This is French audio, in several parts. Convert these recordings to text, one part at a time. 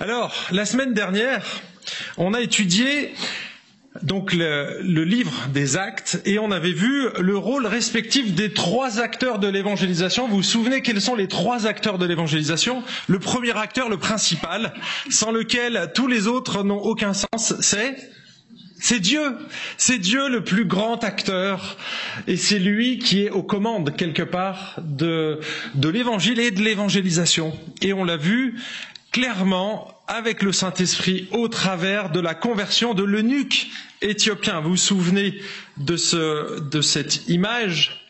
Alors, la semaine dernière, on a étudié donc le, livre des actes et on avait vu le rôle respectif des trois acteurs de l'évangélisation. Vous vous souvenez quels sont les trois acteurs de l'évangélisation? Le premier acteur, le principal, sans lequel tous les autres n'ont aucun sens, c'est Dieu, c'est Dieu le plus grand acteur, et c'est lui qui est aux commandes quelque part de l'évangile et de l'évangélisation. Et on l'a vu clairement avec le Saint-Esprit au travers de la conversion de l'eunuque éthiopien. Vous vous souvenez de cette image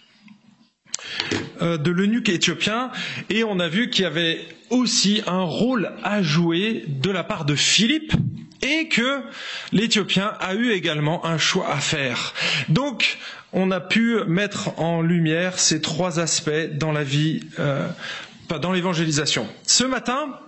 euh, de l'eunuque éthiopien? Et on a vu qu'il y avait aussi un rôle à jouer de la part de Philippe et que l'Éthiopien a eu également un choix à faire. Donc, on a pu mettre en lumière ces trois aspects dans la vie, euh, dans l'évangélisation. Ce matin,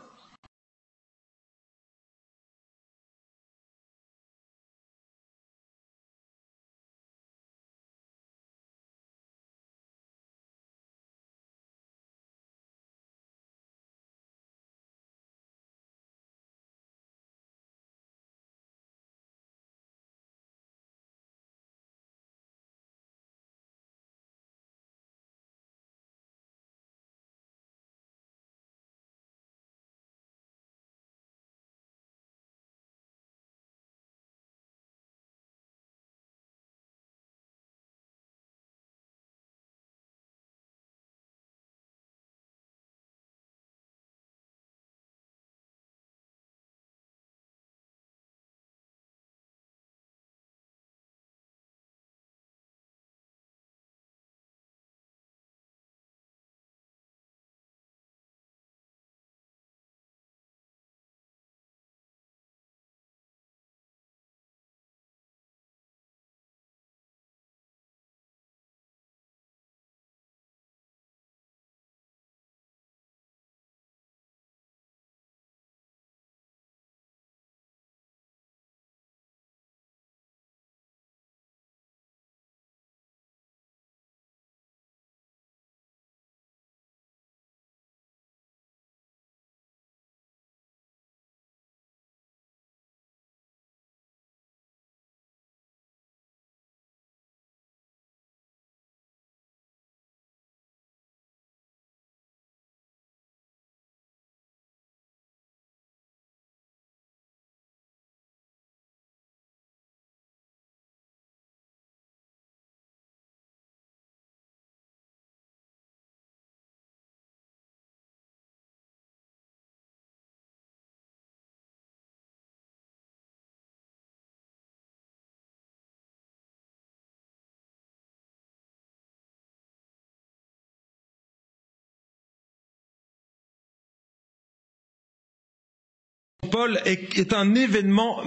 Paul est, un événement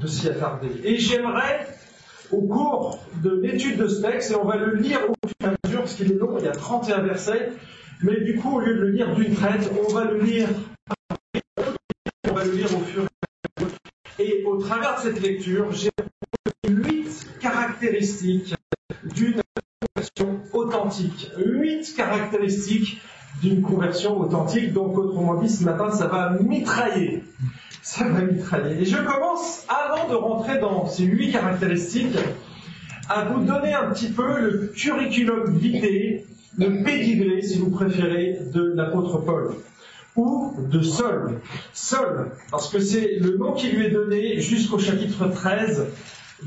de s'y attarder. Et j'aimerais, au cours de l'étude de ce texte, et on va le lire au fur et à mesure, parce qu'il est long, il y a 31 versets, mais du coup, au lieu de le lire d'une traite, on va le lire, on va le lire au fur et à mesure. Et au travers de cette lecture, j'ai huit caractéristiques d'une authentique. Huit caractéristiques d'une conversion authentique. Donc, autrement dit, ce matin, ça va mitrailler. Ça va mitrailler. Et je commence, avant de rentrer dans ces huit caractéristiques, à vous donner un petit peu le curriculum vitae, le pédigré, si vous préférez, de l'apôtre Paul. Ou de Saul. Saul, parce que c'est le nom qui lui est donné jusqu'au chapitre 13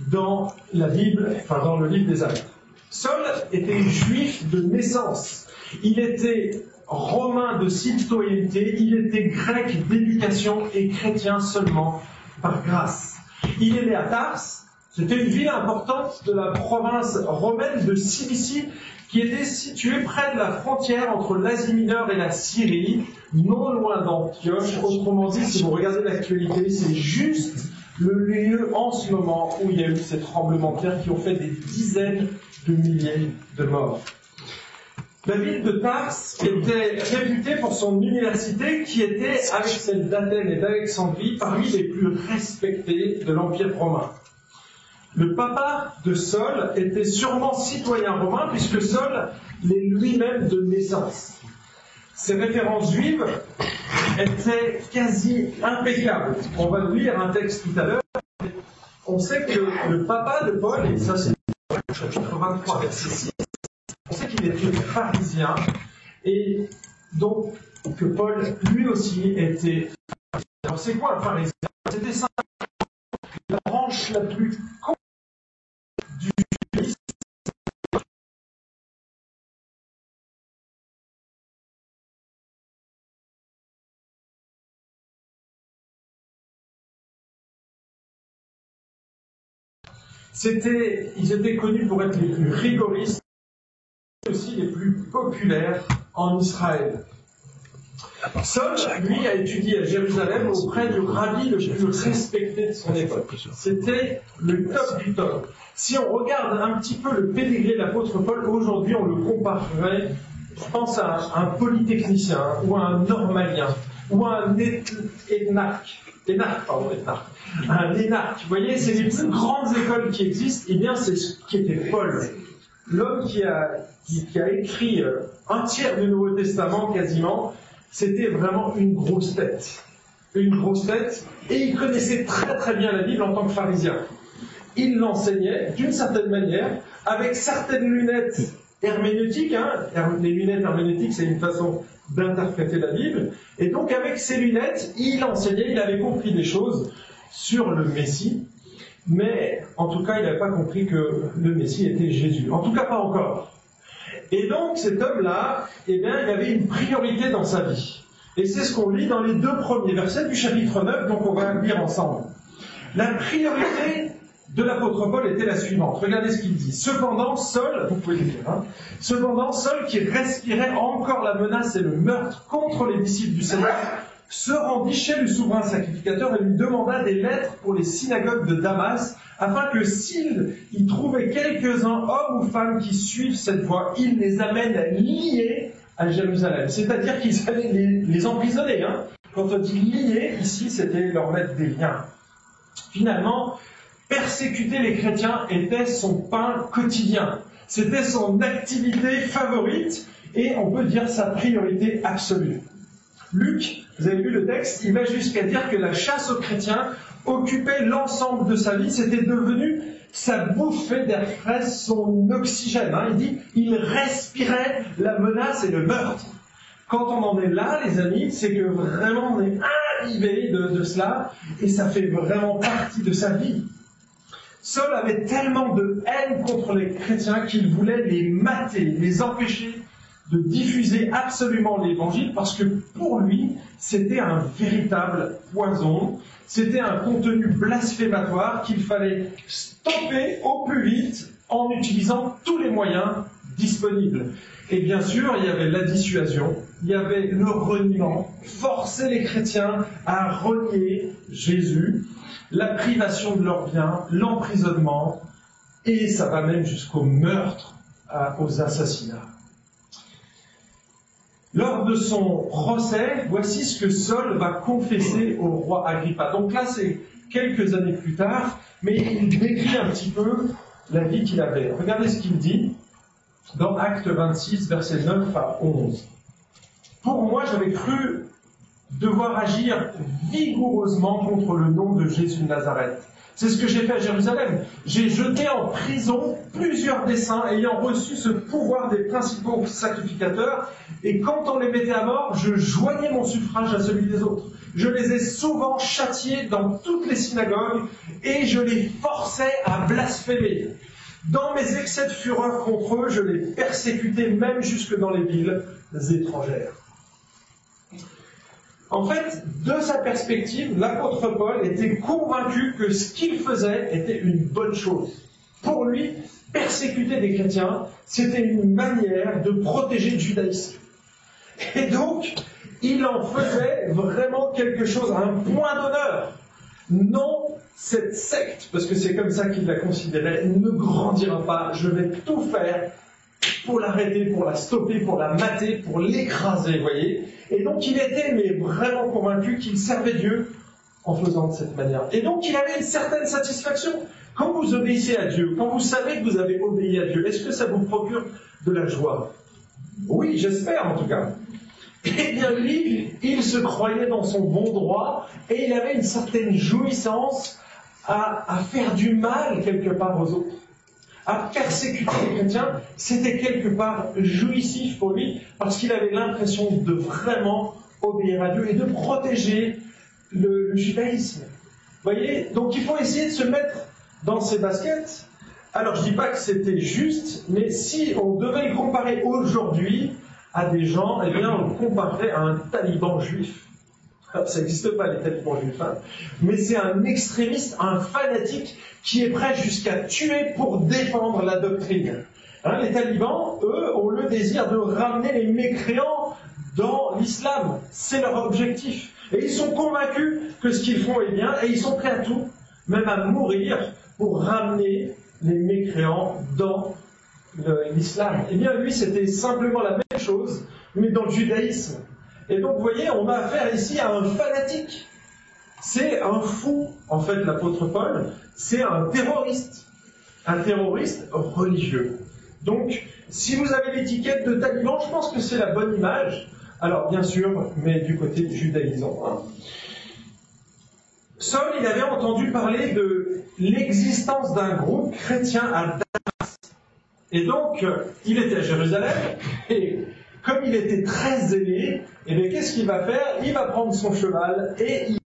dans la Bible, enfin dans le livre des Actes. Saul était juif de naissance. Il était romain de citoyenneté, il était grec d'éducation et chrétien seulement par grâce. Il est né à Tars, c'était une ville importante de la province romaine de Cilicie qui était située près de la frontière entre l'Asie mineure et la Syrie, non loin d'Antioche. Autrement dit, si vous regardez l'actualité, c'est juste le lieu en ce moment où il y a eu ces tremblements de terre qui ont fait des dizaines de milliers de morts. La ville de Tars était réputée pour son université qui était, avec celle d'Athènes et d'Alexandrie, parmi les plus respectées de l'Empire romain. Le papa de Saul était sûrement citoyen romain puisque Saul l'est lui-même de naissance. ses références juives étaient quasi impeccables. On va lire un texte tout à l'heure. On sait que le papa de Paul, et ça c'est chapitre 23, verset 6, on sait qu'il était pharisien, et donc que Paul, lui aussi, était. Alors c'est quoi un pharisien C'était ça, la branche la plus du C'était, ils étaient connus pour être les plus rigoristes, aussi les plus populaires en Israël. Saul, lui, a étudié à Jérusalem auprès du rabbi le plus respecté de son époque. C'était le top du top. Si on regarde un petit peu le pédigré de l'apôtre Paul, aujourd'hui, on le comparerait, je pense, à un, polytechnicien, ou à un normalien, ou à un énarque. Énarque, pardon, énarque. Un énarque. Vous voyez, c'est les plus grandes écoles qui existent, eh bien c'est ce qui était Paul. L'homme qui a, écrit euh, un tiers du Nouveau Testament quasiment, c'était vraiment une grosse tête. Une grosse tête, et il connaissait très très bien la Bible en tant que pharisien. Il l'enseignait d'une certaine manière, avec certaines lunettes herméneutiques. Hein. Les lunettes herméneutiques, c'est une façon d'interpréter la Bible. Et donc, avec ces lunettes, il enseignait, il avait compris des choses sur le Messie, mais en tout cas, il n'avait pas compris que le Messie était Jésus. En tout cas, pas encore. Et donc cet homme-là, eh bien, il avait une priorité dans sa vie. Et c'est ce qu'on lit dans les deux premiers versets du chapitre 9, donc on va lire ensemble. La priorité de l'apôtre Paul était la suivante. Regardez ce qu'il dit. Cependant, seul, vous pouvez le lire, hein, cependant, seul qui respirait encore la menace et le meurtre contre les disciples du Seigneur, se rendit chez le souverain sacrificateur et lui demanda des lettres pour les synagogues de Damas, afin que s'il y trouvait quelques-uns, hommes ou femmes, qui suivent cette voie, il les amène à lier à Jérusalem. C'est-à-dire qu'ils allaient les, emprisonner. Hein. Quand on dit lier, ici, c'était leur mettre des liens. Finalement, persécuter les chrétiens était son pain quotidien. C'était son activité favorite et on peut dire sa priorité absolue. Luc, vous avez lu le texte, il va jusqu'à dire que la chasse aux chrétiens occupait l'ensemble de sa vie, c'était devenu sa bouffée d'air frais, son oxygène. Hein. Il dit, il respirait la menace et le meurtre. Quand on en est là, les amis, c'est que vraiment on est arrivé de, de cela et ça fait vraiment partie de sa vie. Saul avait tellement de haine contre les chrétiens qu'il voulait les mater, les empêcher de diffuser absolument l'évangile parce que pour lui, c'était un véritable poison, c'était un contenu blasphématoire qu'il fallait stopper au plus vite en utilisant tous les moyens disponibles. Et bien sûr, il y avait la dissuasion, il y avait le reniement, forcer les chrétiens à renier Jésus, la privation de leurs biens, l'emprisonnement, et ça va même jusqu'au meurtre, aux assassinats. Lors de son procès, voici ce que Saul va confesser au roi Agrippa. Donc là, c'est quelques années plus tard, mais il décrit un petit peu la vie qu'il avait. Regardez ce qu'il dit dans Acte 26, versets 9 à 11. Pour moi, j'avais cru devoir agir vigoureusement contre le nom de Jésus de Nazareth c'est ce que j'ai fait à Jérusalem. J'ai jeté en prison plusieurs des ayant reçu ce pouvoir des principaux sacrificateurs, et quand on les mettait à mort, je joignais mon suffrage à celui des autres. Je les ai souvent châtiés dans toutes les synagogues, et je les forçais à blasphémer. Dans mes excès de fureur contre eux, je les persécutais même jusque dans les villes étrangères. En fait, de sa perspective, l'apôtre Paul était convaincu que ce qu'il faisait était une bonne chose. Pour lui, persécuter des chrétiens, c'était une manière de protéger le judaïsme. Et donc, il en faisait vraiment quelque chose, un point d'honneur. Non, cette secte, parce que c'est comme ça qu'il la considérait, ne grandira pas. Je vais tout faire pour l'arrêter, pour la stopper, pour la mater, pour l'écraser, voyez. Et donc il était mais vraiment convaincu qu'il servait Dieu en faisant de cette manière. Et donc il avait une certaine satisfaction. Quand vous obéissez à Dieu, quand vous savez que vous avez obéi à Dieu, est-ce que ça vous procure de la joie? Oui, j'espère en tout cas. Eh bien lui, il se croyait dans son bon droit et il avait une certaine jouissance à, à faire du mal quelque part aux autres à persécuter les chrétiens, c'était quelque part jouissif pour lui, parce qu'il avait l'impression de vraiment obéir à Dieu et de protéger le, judaïsme. Voyez Donc il faut essayer de se mettre dans ses baskets. Alors je ne dis pas que c'était juste, mais si on devait le comparer aujourd'hui à des gens, eh bien on le comparerait à un taliban juif. Ça n'existe pas les talibans juifs, hein. mais c'est un extrémiste, un fanatique qui est prêt jusqu'à tuer pour défendre la doctrine. Hein, les talibans, eux, ont le désir de ramener les mécréants dans l'islam. C'est leur objectif. Et ils sont convaincus que ce qu'ils font est bien, et ils sont prêts à tout, même à mourir, pour ramener les mécréants dans l'islam. Eh bien, lui, c'était simplement la même chose, mais dans le judaïsme. Et donc, vous voyez, on a affaire ici à un fanatique. C'est un fou, en fait, l'apôtre Paul, c'est un terroriste. Un terroriste religieux. Donc, si vous avez l'étiquette de taliban, je pense que c'est la bonne image. Alors, bien sûr, mais du côté judaïsant. Hein. Saul, il avait entendu parler de l'existence d'un groupe chrétien à Damas. Et donc, il était à Jérusalem, comme il était très zélé, et eh qu'est-ce qu'il va faire? Il va prendre son cheval et il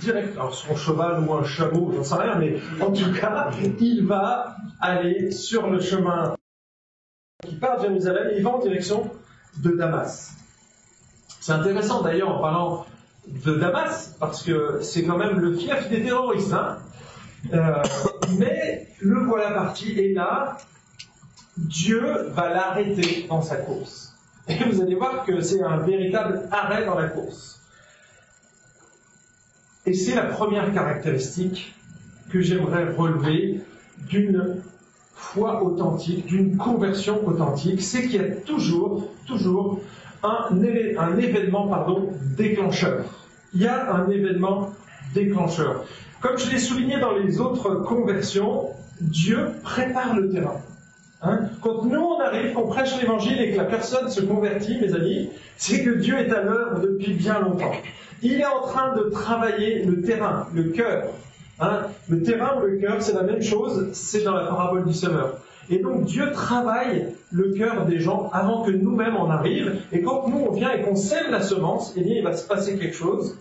direct, alors son cheval ou un chameau, j'en sais rien, mais en tout cas, il va aller sur le chemin qui part de Jérusalem et il va en direction de Damas. C'est intéressant d'ailleurs en parlant de Damas, parce que c'est quand même le fief des terroristes. Hein. Euh, mais le voilà parti, et là, Dieu va l'arrêter dans sa course. Et vous allez voir que c'est un véritable arrêt dans la course. Et c'est la première caractéristique que j'aimerais relever d'une foi authentique, d'une conversion authentique, c'est qu'il y a toujours, toujours un, événement déclencheur. Il y a un événement déclencheur. Comme je l'ai souligné dans les autres conversions, Dieu prépare le terrain. Hein? Quand nous on arrive, qu'on prêche l'évangile et que la personne se convertit, mes amis, c'est que Dieu est à l'œuvre depuis bien longtemps. Il est en train de travailler le terrain, le cœur. Hein? Le terrain ou le cœur, c'est la même chose, c'est dans la parabole du semeur. Et donc Dieu travaille le cœur des gens avant que nous-mêmes en arrivent. Et quand nous on vient et qu'on sème la semence, eh bien il va se passer quelque chose.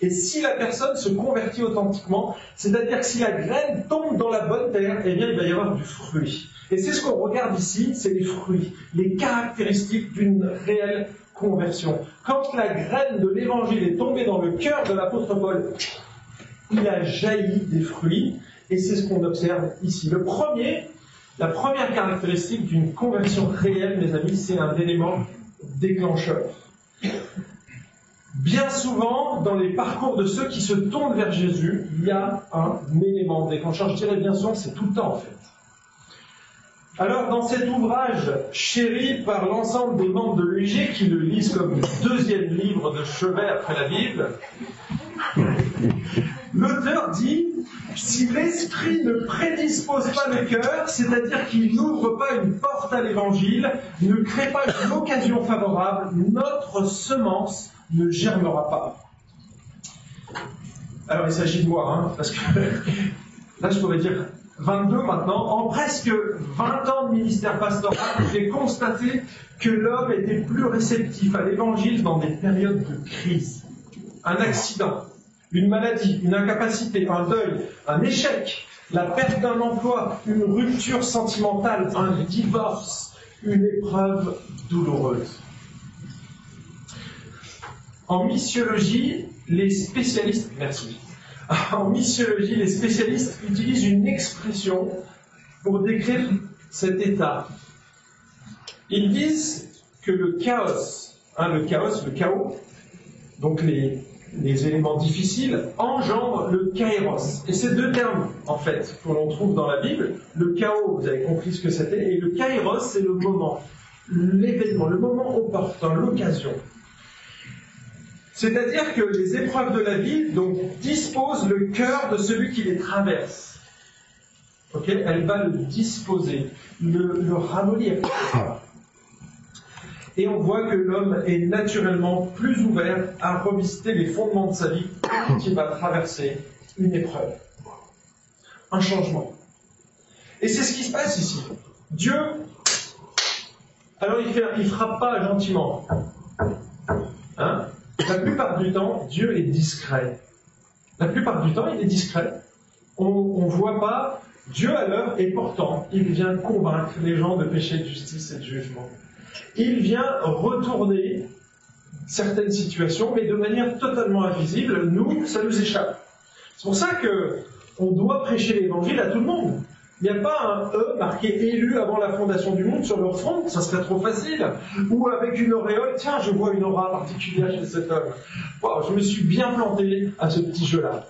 Et si la personne se convertit authentiquement, c'est-à-dire que si la graine tombe dans la bonne terre, eh bien il va y avoir du fruit. Et c'est ce qu'on regarde ici, c'est les fruits, les caractéristiques d'une réelle conversion. Quand la graine de l'évangile est tombée dans le cœur de l'apôtre Paul, il a jailli des fruits, et c'est ce qu'on observe ici. La première caractéristique d'une conversion réelle, mes amis, c'est un élément déclencheur. Bien souvent, dans les parcours de ceux qui se tournent vers Jésus, il y a un élément déclencheur. Je dirais bien souvent, c'est tout le temps en fait. Alors, dans cet ouvrage chéri par l'ensemble des membres de l'UG, qui le lisent comme le deuxième livre de chevet après la Bible, l'auteur dit si l'esprit ne prédispose pas le cœur, c'est-à-dire qu'il n'ouvre pas une porte à l'évangile, ne crée pas une occasion favorable, notre semence ne germera pas. Alors il s'agit de moi, hein, parce que là je pourrais dire 22 maintenant, en presque 20 ans de ministère pastoral, j'ai constaté que l'homme était plus réceptif à l'évangile dans des périodes de crise. Un accident, une maladie, une incapacité, un deuil, un échec, la perte d'un emploi, une rupture sentimentale, un divorce, une épreuve douloureuse. En missiologie, les spécialistes, merci, en missiologie, les spécialistes utilisent une expression pour décrire cet état. Ils disent que le chaos, hein, le chaos, le chaos, donc les, éléments difficiles, engendrent le kairos. Et ces deux termes, en fait, que l'on trouve dans la Bible, le chaos, vous avez compris ce que c'était, et le kairos, c'est le moment, l'événement, le moment opportun, l'occasion. C'est-à-dire que les épreuves de la vie disposent le cœur de celui qui les traverse. Elle va le disposer, le, le ramollir. Et on voit que l'homme est naturellement plus ouvert à revisiter les fondements de sa vie quand il va traverser une épreuve, un changement. Et c'est ce qui se passe ici. Dieu, alors il ne frappe pas gentiment. Hein? La plupart du temps, Dieu est discret. La plupart du temps, il est discret. On ne voit pas Dieu à l'heure et pourtant, il vient convaincre les gens de péché, de justice et de jugement. Il vient retourner certaines situations, mais de manière totalement invisible. Nous, ça nous échappe. C'est pour ça que on doit prêcher l'évangile à tout le monde. Il n'y a pas un E marqué élu avant la fondation du monde sur leur front, ça serait trop facile. Ou avec une auréole, tiens, je vois une aura particulière chez cet homme. je me suis bien planté à ce petit jeu-là.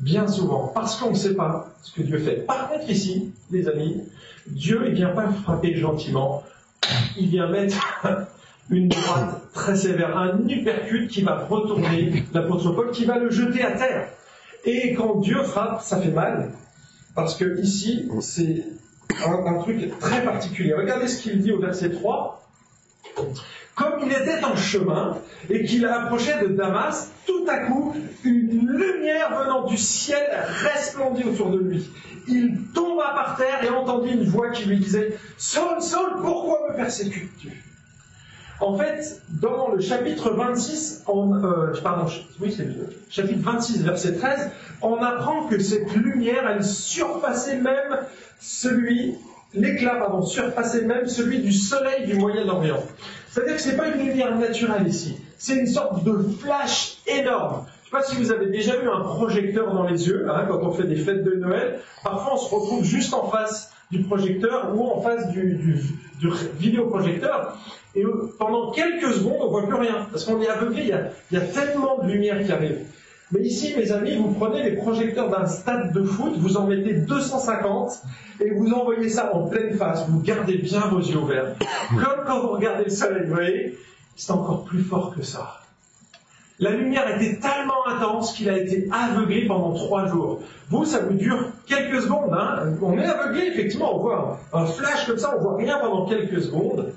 Bien souvent, parce qu'on ne sait pas ce que Dieu fait. Par contre, ici, les amis, Dieu ne vient pas frapper gentiment, il vient mettre une droite très sévère, un uppercut qui va retourner l'apôtre Paul, qui va le jeter à terre. Et quand Dieu frappe, ça fait mal, parce que ici, c'est un, truc très particulier. Regardez ce qu'il dit au verset 3. Comme il était en chemin et qu'il approchait de Damas, tout à coup, une lumière venant du ciel resplendit autour de lui. Il tomba par terre et entendit une voix qui lui disait Saul, Saul, pourquoi me persécutes-tu? En fait, dans le chapitre 26, euh, chapitre 26, verset 13, on apprend que cette lumière, elle surpassait même celui, l'éclat, pardon, surpassait même celui du soleil du Moyen-Orient. C'est-à-dire que ce n'est pas une lumière naturelle ici, c'est une sorte de flash énorme. Je ne sais pas si vous avez déjà eu un projecteur dans les yeux, hein, quand on fait des fêtes de Noël. Parfois, on se retrouve juste en face du projecteur ou en face du, du vidéoprojecteur. Et pendant quelques secondes, on ne voit plus rien, parce qu'on est aveuglé, il y, a, il y a tellement de lumière qui arrive. Mais ici, mes amis, vous prenez les projecteurs d'un stade de foot, vous en mettez 250 et vous envoyez ça en pleine face. Vous gardez bien vos yeux ouverts. Comme quand vous regardez le soleil, vous voyez, c'est encore plus fort que ça. La lumière était tellement intense qu'il a été aveuglé pendant trois jours. Vous, ça vous dure quelques secondes. Hein on est aveuglé, effectivement, on voit un flash comme ça, on voit rien pendant quelques secondes.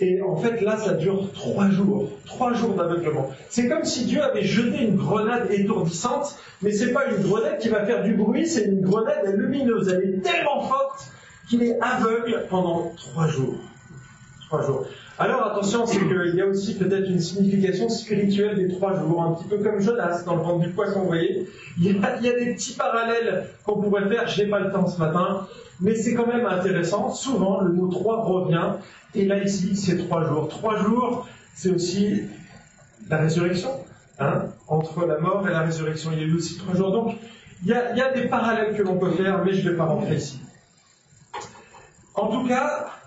Et en fait, là, ça dure trois jours. Trois jours d'aveuglement. C'est comme si Dieu avait jeté une grenade étourdissante, mais c'est pas une grenade qui va faire du bruit, c'est une grenade lumineuse. Elle est tellement forte qu'il est aveugle pendant trois jours. Trois jours. Alors attention, c'est qu'il y a aussi peut-être une signification spirituelle des trois jours, un petit peu comme Jonas dans le ventre du poisson, vous voyez. Il y, a, des petits parallèles qu'on pourrait faire, je n'ai pas le temps ce matin, mais c'est quand même intéressant. Souvent, le mot trois revient, et là ici, c'est trois jours. Trois jours, c'est aussi la résurrection, hein, entre la mort et la résurrection. Il y a eu aussi trois jours. Donc, il y a, il y a des parallèles que l'on peut faire, mais je ne vais pas rentrer ici. En tout cas,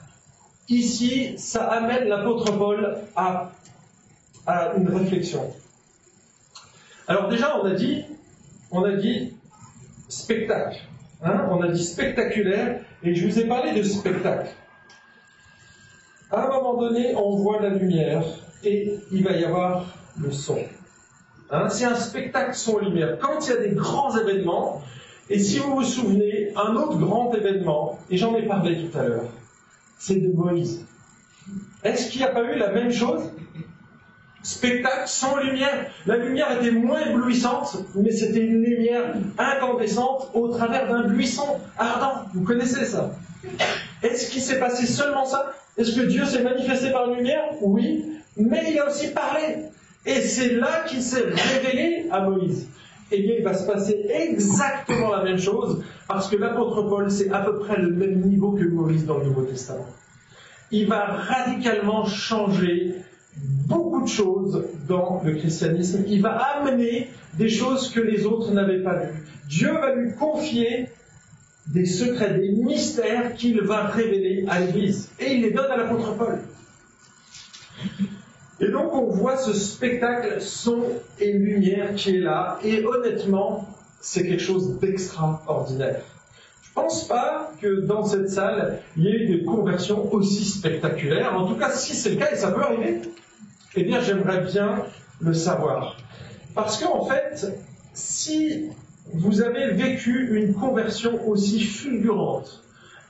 Ici, ça amène l'apôtre Paul à, une réflexion. Alors déjà, on a dit, on a dit spectacle. Hein, on a dit spectaculaire, et je vous ai parlé de spectacle. À un moment donné, on voit la lumière et il va y avoir le son. Hein, c'est un spectacle son-lumière. Quand il y a des grands événements, et si vous vous souvenez, un autre grand événement, et j'en ai parlé tout à l'heure, c'est de Moïse. Est-ce qu'il n'y a pas eu la même chose? Spectacle sans lumière. La lumière était moins éblouissante, mais c'était une lumière incandescente au travers d'un buisson ardent. Vous connaissez ça? Est-ce qu'il s'est passé seulement ça? Est-ce que Dieu s'est manifesté par une lumière? Oui, mais il a aussi parlé. Et c'est là qu'il s'est révélé à Moïse. Eh bien, il va se passer exactement la même chose, parce que l'apôtre Paul, c'est à peu près le même niveau que Maurice dans le Nouveau Testament. Il va radicalement changer beaucoup de choses dans le christianisme. Il va amener des choses que les autres n'avaient pas vues. Dieu va lui confier des secrets, des mystères qu'il va révéler à l'Église. Et il les donne à l'apôtre Paul. Et donc on voit ce spectacle son et lumière qui est là, et honnêtement, c'est quelque chose d'extraordinaire. Je ne pense pas que dans cette salle, il y ait eu des conversions aussi spectaculaires. En tout cas, si c'est le cas, et ça peut arriver, eh bien j'aimerais bien le savoir. Parce qu'en fait, si vous avez vécu une conversion aussi fulgurante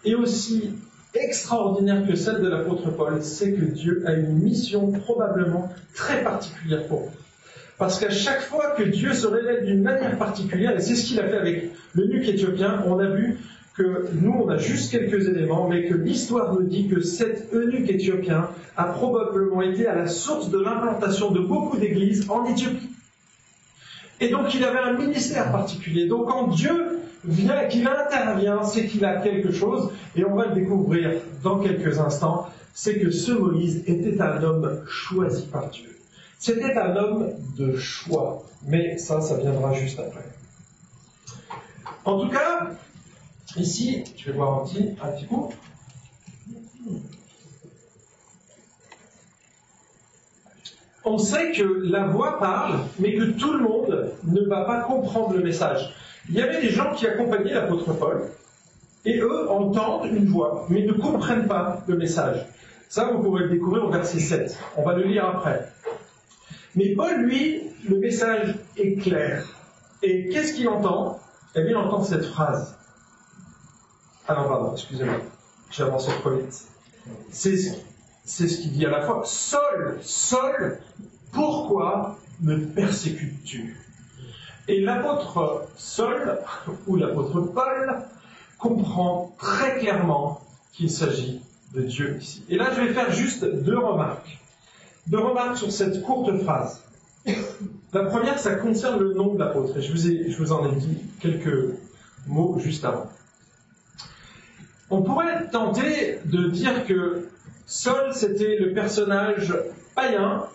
et aussi extraordinaire que celle de l'apôtre Paul, c'est que Dieu a une mission probablement très particulière pour vous. Parce qu'à chaque fois que Dieu se révèle d'une manière particulière, et c'est ce qu'il a fait avec le nuque éthiopien, on a vu que nous, on a juste quelques éléments, mais que l'histoire nous dit que cet eunuque éthiopien a probablement été à la source de l'implantation de beaucoup d'églises en Éthiopie. Et donc il avait un ministère particulier. Donc quand Dieu vient, qu'il intervient, c'est qu'il a quelque chose, et on va le découvrir dans quelques instants, c'est que ce Moïse était un homme choisi par Dieu. C'était un homme de choix, mais ça, ça viendra juste après. En tout cas, ici, je vais voir un petit, un petit coup. On sait que la voix parle, mais que tout le monde ne va pas comprendre le message. Il y avait des gens qui accompagnaient l'apôtre Paul, et eux entendent une voix, mais ne comprennent pas le message. Ça, vous pourrez le découvrir au verset 7. On va le lire après. Mais Paul, lui, le message est clair. Et qu'est-ce qu'il entend? Eh bien, il entend cette phrase. Ah non, pardon, excusez-moi. J'ai avancé trop vite. C'est ce qu'il dit à la fois. Sol, Sol, pourquoi me persécutes-tu? Et l'apôtre Sol, ou l'apôtre Paul, comprend très clairement qu'il s'agit de Dieu ici. Et là, je vais faire juste deux remarques. Deux remarques sur cette courte phrase. La première, ça concerne le nom de l'apôtre, et je vous, ai, je vous en ai dit quelques mots juste avant. On pourrait tenter de dire que Saul, c'était le personnage païen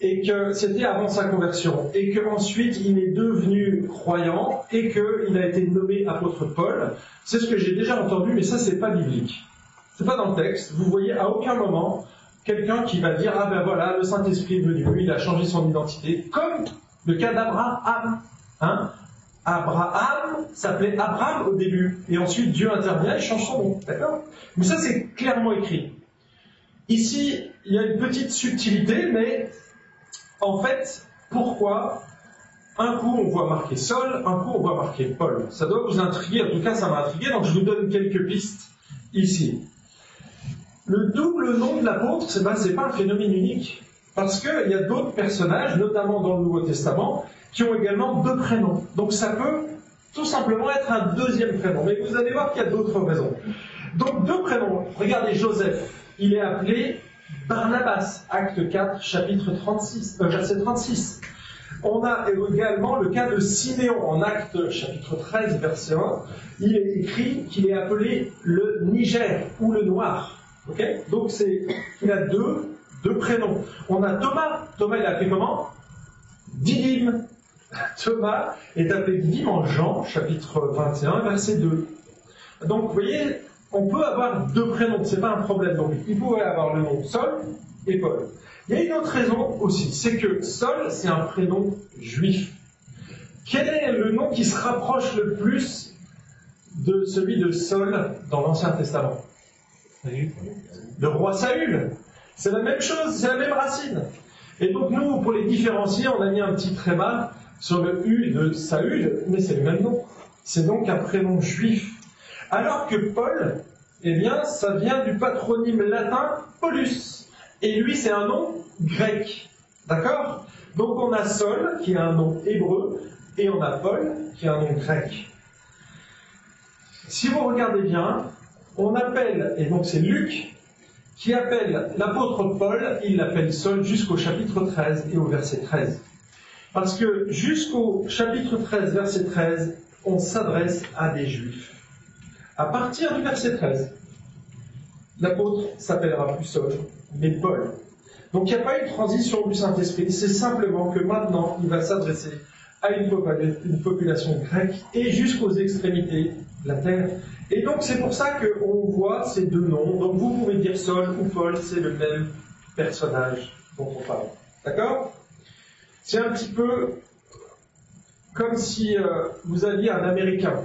et que c'était avant sa conversion, et qu'ensuite il est devenu croyant et qu'il a été nommé apôtre Paul. C'est ce que j'ai déjà entendu, mais ça c'est pas biblique. C'est pas dans le texte. Vous voyez à aucun moment quelqu'un qui va dire ah ben voilà le Saint Esprit est venu, il a changé son identité, comme le cas d'Abraham. Hein Abraham s'appelait Abraham au début, et ensuite Dieu intervient et change son nom. D'accord? Mais ça c'est clairement écrit. Ici, il y a une petite subtilité, mais en fait, pourquoi un coup on voit marqué Sol, un coup on voit marqué Paul? Ça doit vous intriguer, en tout cas ça m'a intrigué, donc je vous donne quelques pistes ici. Le double nom de l'apôtre, ce n'est pas un phénomène unique, parce qu'il y a d'autres personnages, notamment dans le Nouveau Testament, qui ont également deux prénoms. Donc ça peut tout simplement être un deuxième prénom, mais vous allez voir qu'il y a d'autres raisons. Donc deux prénoms. Regardez Joseph, il est appelé Barnabas, acte 4, chapitre 36, euh, verset 36. On a également le cas de Siméon en acte chapitre 13, verset 1. Il est écrit qu'il est appelé le Niger ou le Noir. Donc c'est, il a deux, deux prénoms. On a Thomas. Thomas, il est appelé comment? Didyme. Thomas est appelé Didyme en Jean, chapitre 21, verset 2. Donc, vous voyez, on peut avoir deux prénoms, c'est pas un problème. Donc, il pouvait avoir le nom Sol et Paul. Il y a une autre raison aussi, c'est que Sol, c'est un prénom juif. Quel est le nom qui se rapproche le plus de celui de Sol dans l'Ancien Testament? Le roi Saül. C'est la même chose, c'est la même racine. Et donc nous, pour les différencier, on a mis un petit tréma sur le U de Saül, mais c'est le même nom. C'est donc un prénom juif. Alors que Paul, eh bien, ça vient du patronyme latin Paulus. Et lui, c'est un nom grec. D'accord? Donc on a Saul, qui est un nom hébreu, et on a Paul, qui est un nom grec. Si vous regardez bien, on appelle, et donc c'est Luc qui appelle l'apôtre Paul, il l'appelle seul jusqu'au chapitre 13 et au verset 13. Parce que jusqu'au chapitre 13, verset 13, on s'adresse à des juifs. À partir du verset 13, l'apôtre s'appellera plus Saul, mais Paul. Donc il n'y a pas une transition du Saint-Esprit, c'est simplement que maintenant il va s'adresser à une, population grecque et jusqu'aux extrémités de la terre. Et donc c'est pour ça qu'on voit ces deux noms. Donc vous pouvez dire Sol ou Paul, c'est le même personnage dont on parle. D'accord? C'est un petit peu comme si euh, vous aviez un Américain.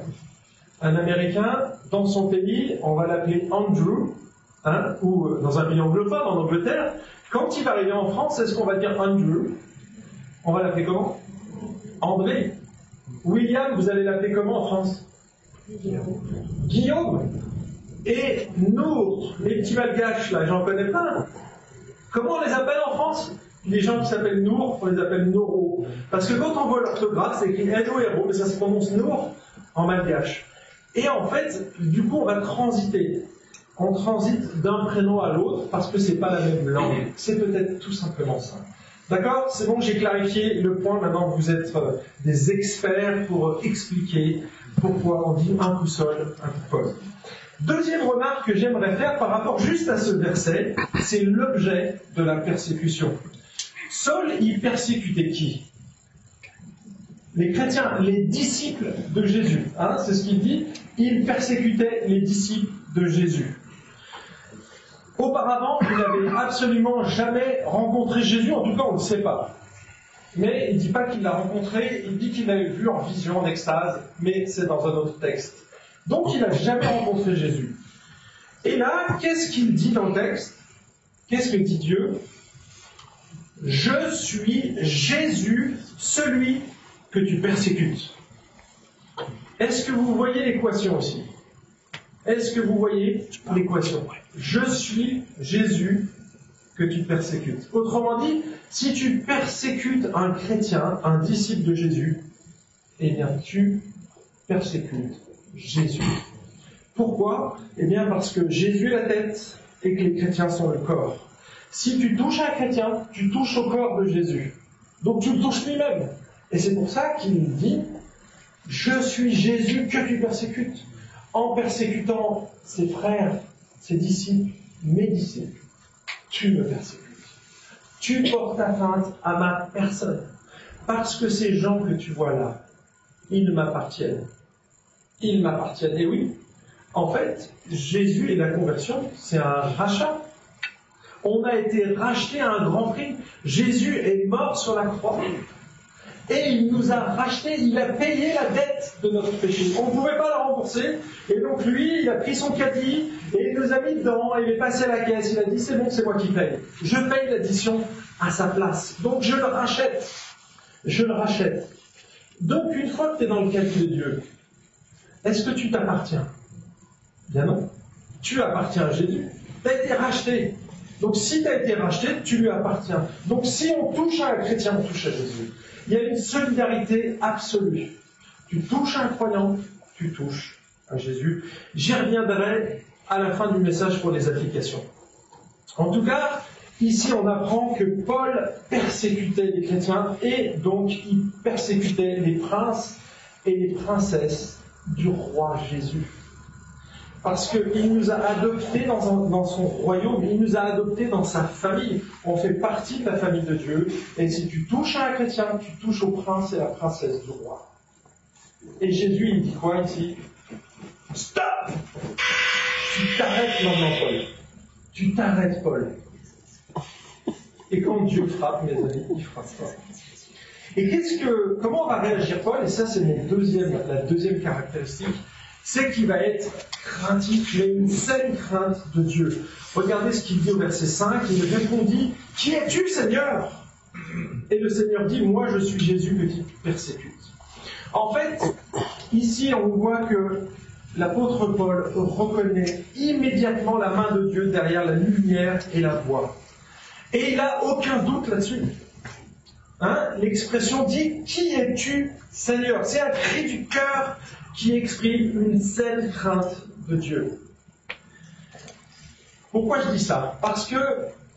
Un Américain, dans son pays, on va l'appeler Andrew, hein, ou euh, dans un pays anglophone, en Angleterre. Quand il va arriver en France, est-ce qu'on va dire Andrew? On va l'appeler comment? André. William, vous allez l'appeler comment en France? Guillaume. et Nour. Les petits malgaches, là, j'en connais pas. Comment on les appelle en France? Les gens qui s'appellent Nour, on les appelle Noro. Parce que quand on voit l'orthographe, c'est écrit N-O-R-O, mais ça se prononce Nour en malgache. Et en fait, du coup, on va transiter. On transite d'un prénom à l'autre parce que c'est pas la même langue. C'est peut-être tout simplement ça. D'accord? C'est bon, j'ai clarifié le point. Maintenant, vous êtes euh, des experts pour euh, expliquer pourquoi on dit un coup sol, un coup pause. Deuxième remarque que j'aimerais faire par rapport juste à ce verset, c'est l'objet de la persécution. Saul, il persécutait qui? Les chrétiens, les disciples de Jésus. Hein, c'est ce qu'il dit. Il persécutait les disciples de Jésus. Auparavant, il n'avait absolument jamais rencontré Jésus, en tout cas on ne sait pas. Mais il ne dit pas qu'il l'a rencontré, il dit qu'il l'a vu en vision, en extase, mais c'est dans un autre texte. Donc il n'a jamais rencontré Jésus. Et là, qu'est-ce qu'il dit dans le texte? Qu'est-ce que dit Dieu? Je suis Jésus, celui que tu persécutes. Est-ce que vous voyez l'équation aussi? Est-ce que vous voyez l'équation? Je suis Jésus que tu persécutes. Autrement dit, si tu persécutes un chrétien, un disciple de Jésus, eh bien tu persécutes Jésus. Pourquoi? Eh bien parce que Jésus est la tête et que les chrétiens sont le corps. Si tu touches un chrétien, tu touches au corps de Jésus. Donc tu le touches lui-même. Et c'est pour ça qu'il dit, je suis Jésus que tu persécutes. En persécutant ses frères, ses disciples, mes disciples, tu me persécutes. Tu portes atteinte à ma personne. Parce que ces gens que tu vois là, ils m'appartiennent ils m'appartiennent. Et oui, en fait, Jésus et la conversion, c'est un rachat. On a été racheté à un grand prix. Jésus est mort sur la croix. Et il nous a racheté, il a payé la dette de notre péché. On ne pouvait pas la rembourser. Et donc lui, il a pris son caddie et il nous a mis dedans. Il est passé à la caisse. Il a dit c'est bon, c'est moi qui paye. Je paye l'addition à sa place. Donc je le rachète. Je le rachète. Donc une fois que tu es dans le calcul de Dieu, est-ce que tu t'appartiens? Bien non. Tu appartiens à Jésus. Tu as été racheté. Donc si tu as été racheté, tu lui appartiens. Donc si on touche à un chrétien, on touche à Jésus. Il y a une solidarité absolue. Tu touches un croyant, tu touches à Jésus. J'y reviendrai à la fin du message pour les applications. En tout cas, ici on apprend que Paul persécutait les chrétiens et donc il persécutait les princes et les princesses du roi Jésus. Parce qu'il nous a adoptés dans, son royaume, il nous a adoptés dans sa famille. On fait partie de la famille de Dieu. Et si tu touches à un chrétien, tu touches au prince et à la princesse du roi. Et Jésus, il dit quoi ici? Stop Tu t'arrêtes maintenant, Paul. Tu t'arrêtes, Paul. Et quand Dieu frappe, mes amis, il frappe pas. Et qu'est-ce que, comment va réagir Paul? Et ça, c'est la deuxième caractéristique, c'est qu'il va être craintif, il a une saine crainte de Dieu. Regardez ce qu'il dit au verset 5, il répondit, Qui es-tu, Seigneur? Et le Seigneur dit, Moi, je suis Jésus que tu persécutes. En fait, ici, on voit que l'apôtre Paul reconnaît immédiatement la main de Dieu derrière la lumière et la voix. Et il n'a aucun doute là-dessus. Hein, l'expression dit Qui es-tu, Seigneur? C'est un cri du cœur qui exprime une saine crainte de Dieu. Pourquoi je dis ça? Parce que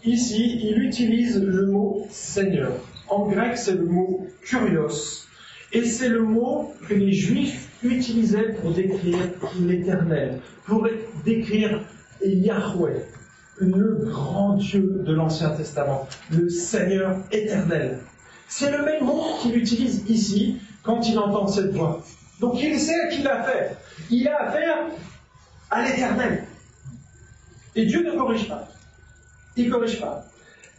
ici, il utilise le mot Seigneur. En grec, c'est le mot kurios. Et c'est le mot que les Juifs utilisaient pour décrire l'Éternel, pour décrire Yahweh, le grand Dieu de l'Ancien Testament, le Seigneur éternel. C'est le même mot qu'il utilise ici quand il entend cette voix. Donc il sait à qui il a affaire. Il a affaire à l'éternel. Et Dieu ne corrige pas. Il ne corrige pas.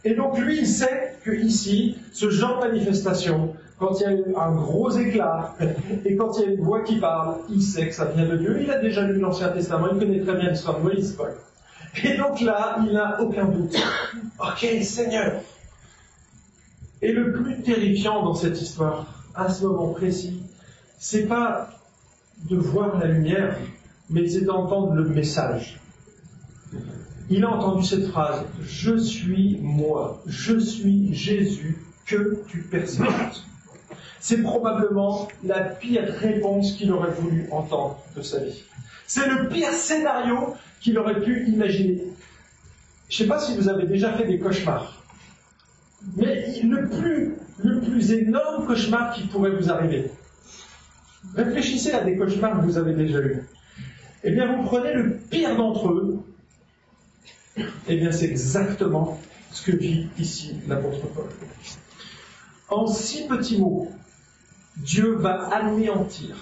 Et donc lui, il sait que ici, ce genre de manifestation, quand il y a un gros éclat et quand il y a une voix qui parle, il sait que ça vient de Dieu. Il a déjà lu l'Ancien Testament, il connaît très bien l'histoire de Moïse, Et donc là, il n'a aucun doute. Ok, Seigneur, et le plus terrifiant dans cette histoire, à ce moment précis, c'est pas de voir la lumière, mais c'est d'entendre le message. il a entendu cette phrase Je suis moi, je suis Jésus que tu persécutes. C'est probablement la pire réponse qu'il aurait voulu entendre de sa vie. C'est le pire scénario qu'il aurait pu imaginer. Je ne sais pas si vous avez déjà fait des cauchemars, mais le plus, le plus énorme cauchemar qui pourrait vous arriver. Réfléchissez à des cauchemars que vous avez déjà eus. Eh bien, vous prenez le pire d'entre eux. Eh bien, c'est exactement ce que vit ici l'apôtre Paul. En six petits mots, Dieu va anéantir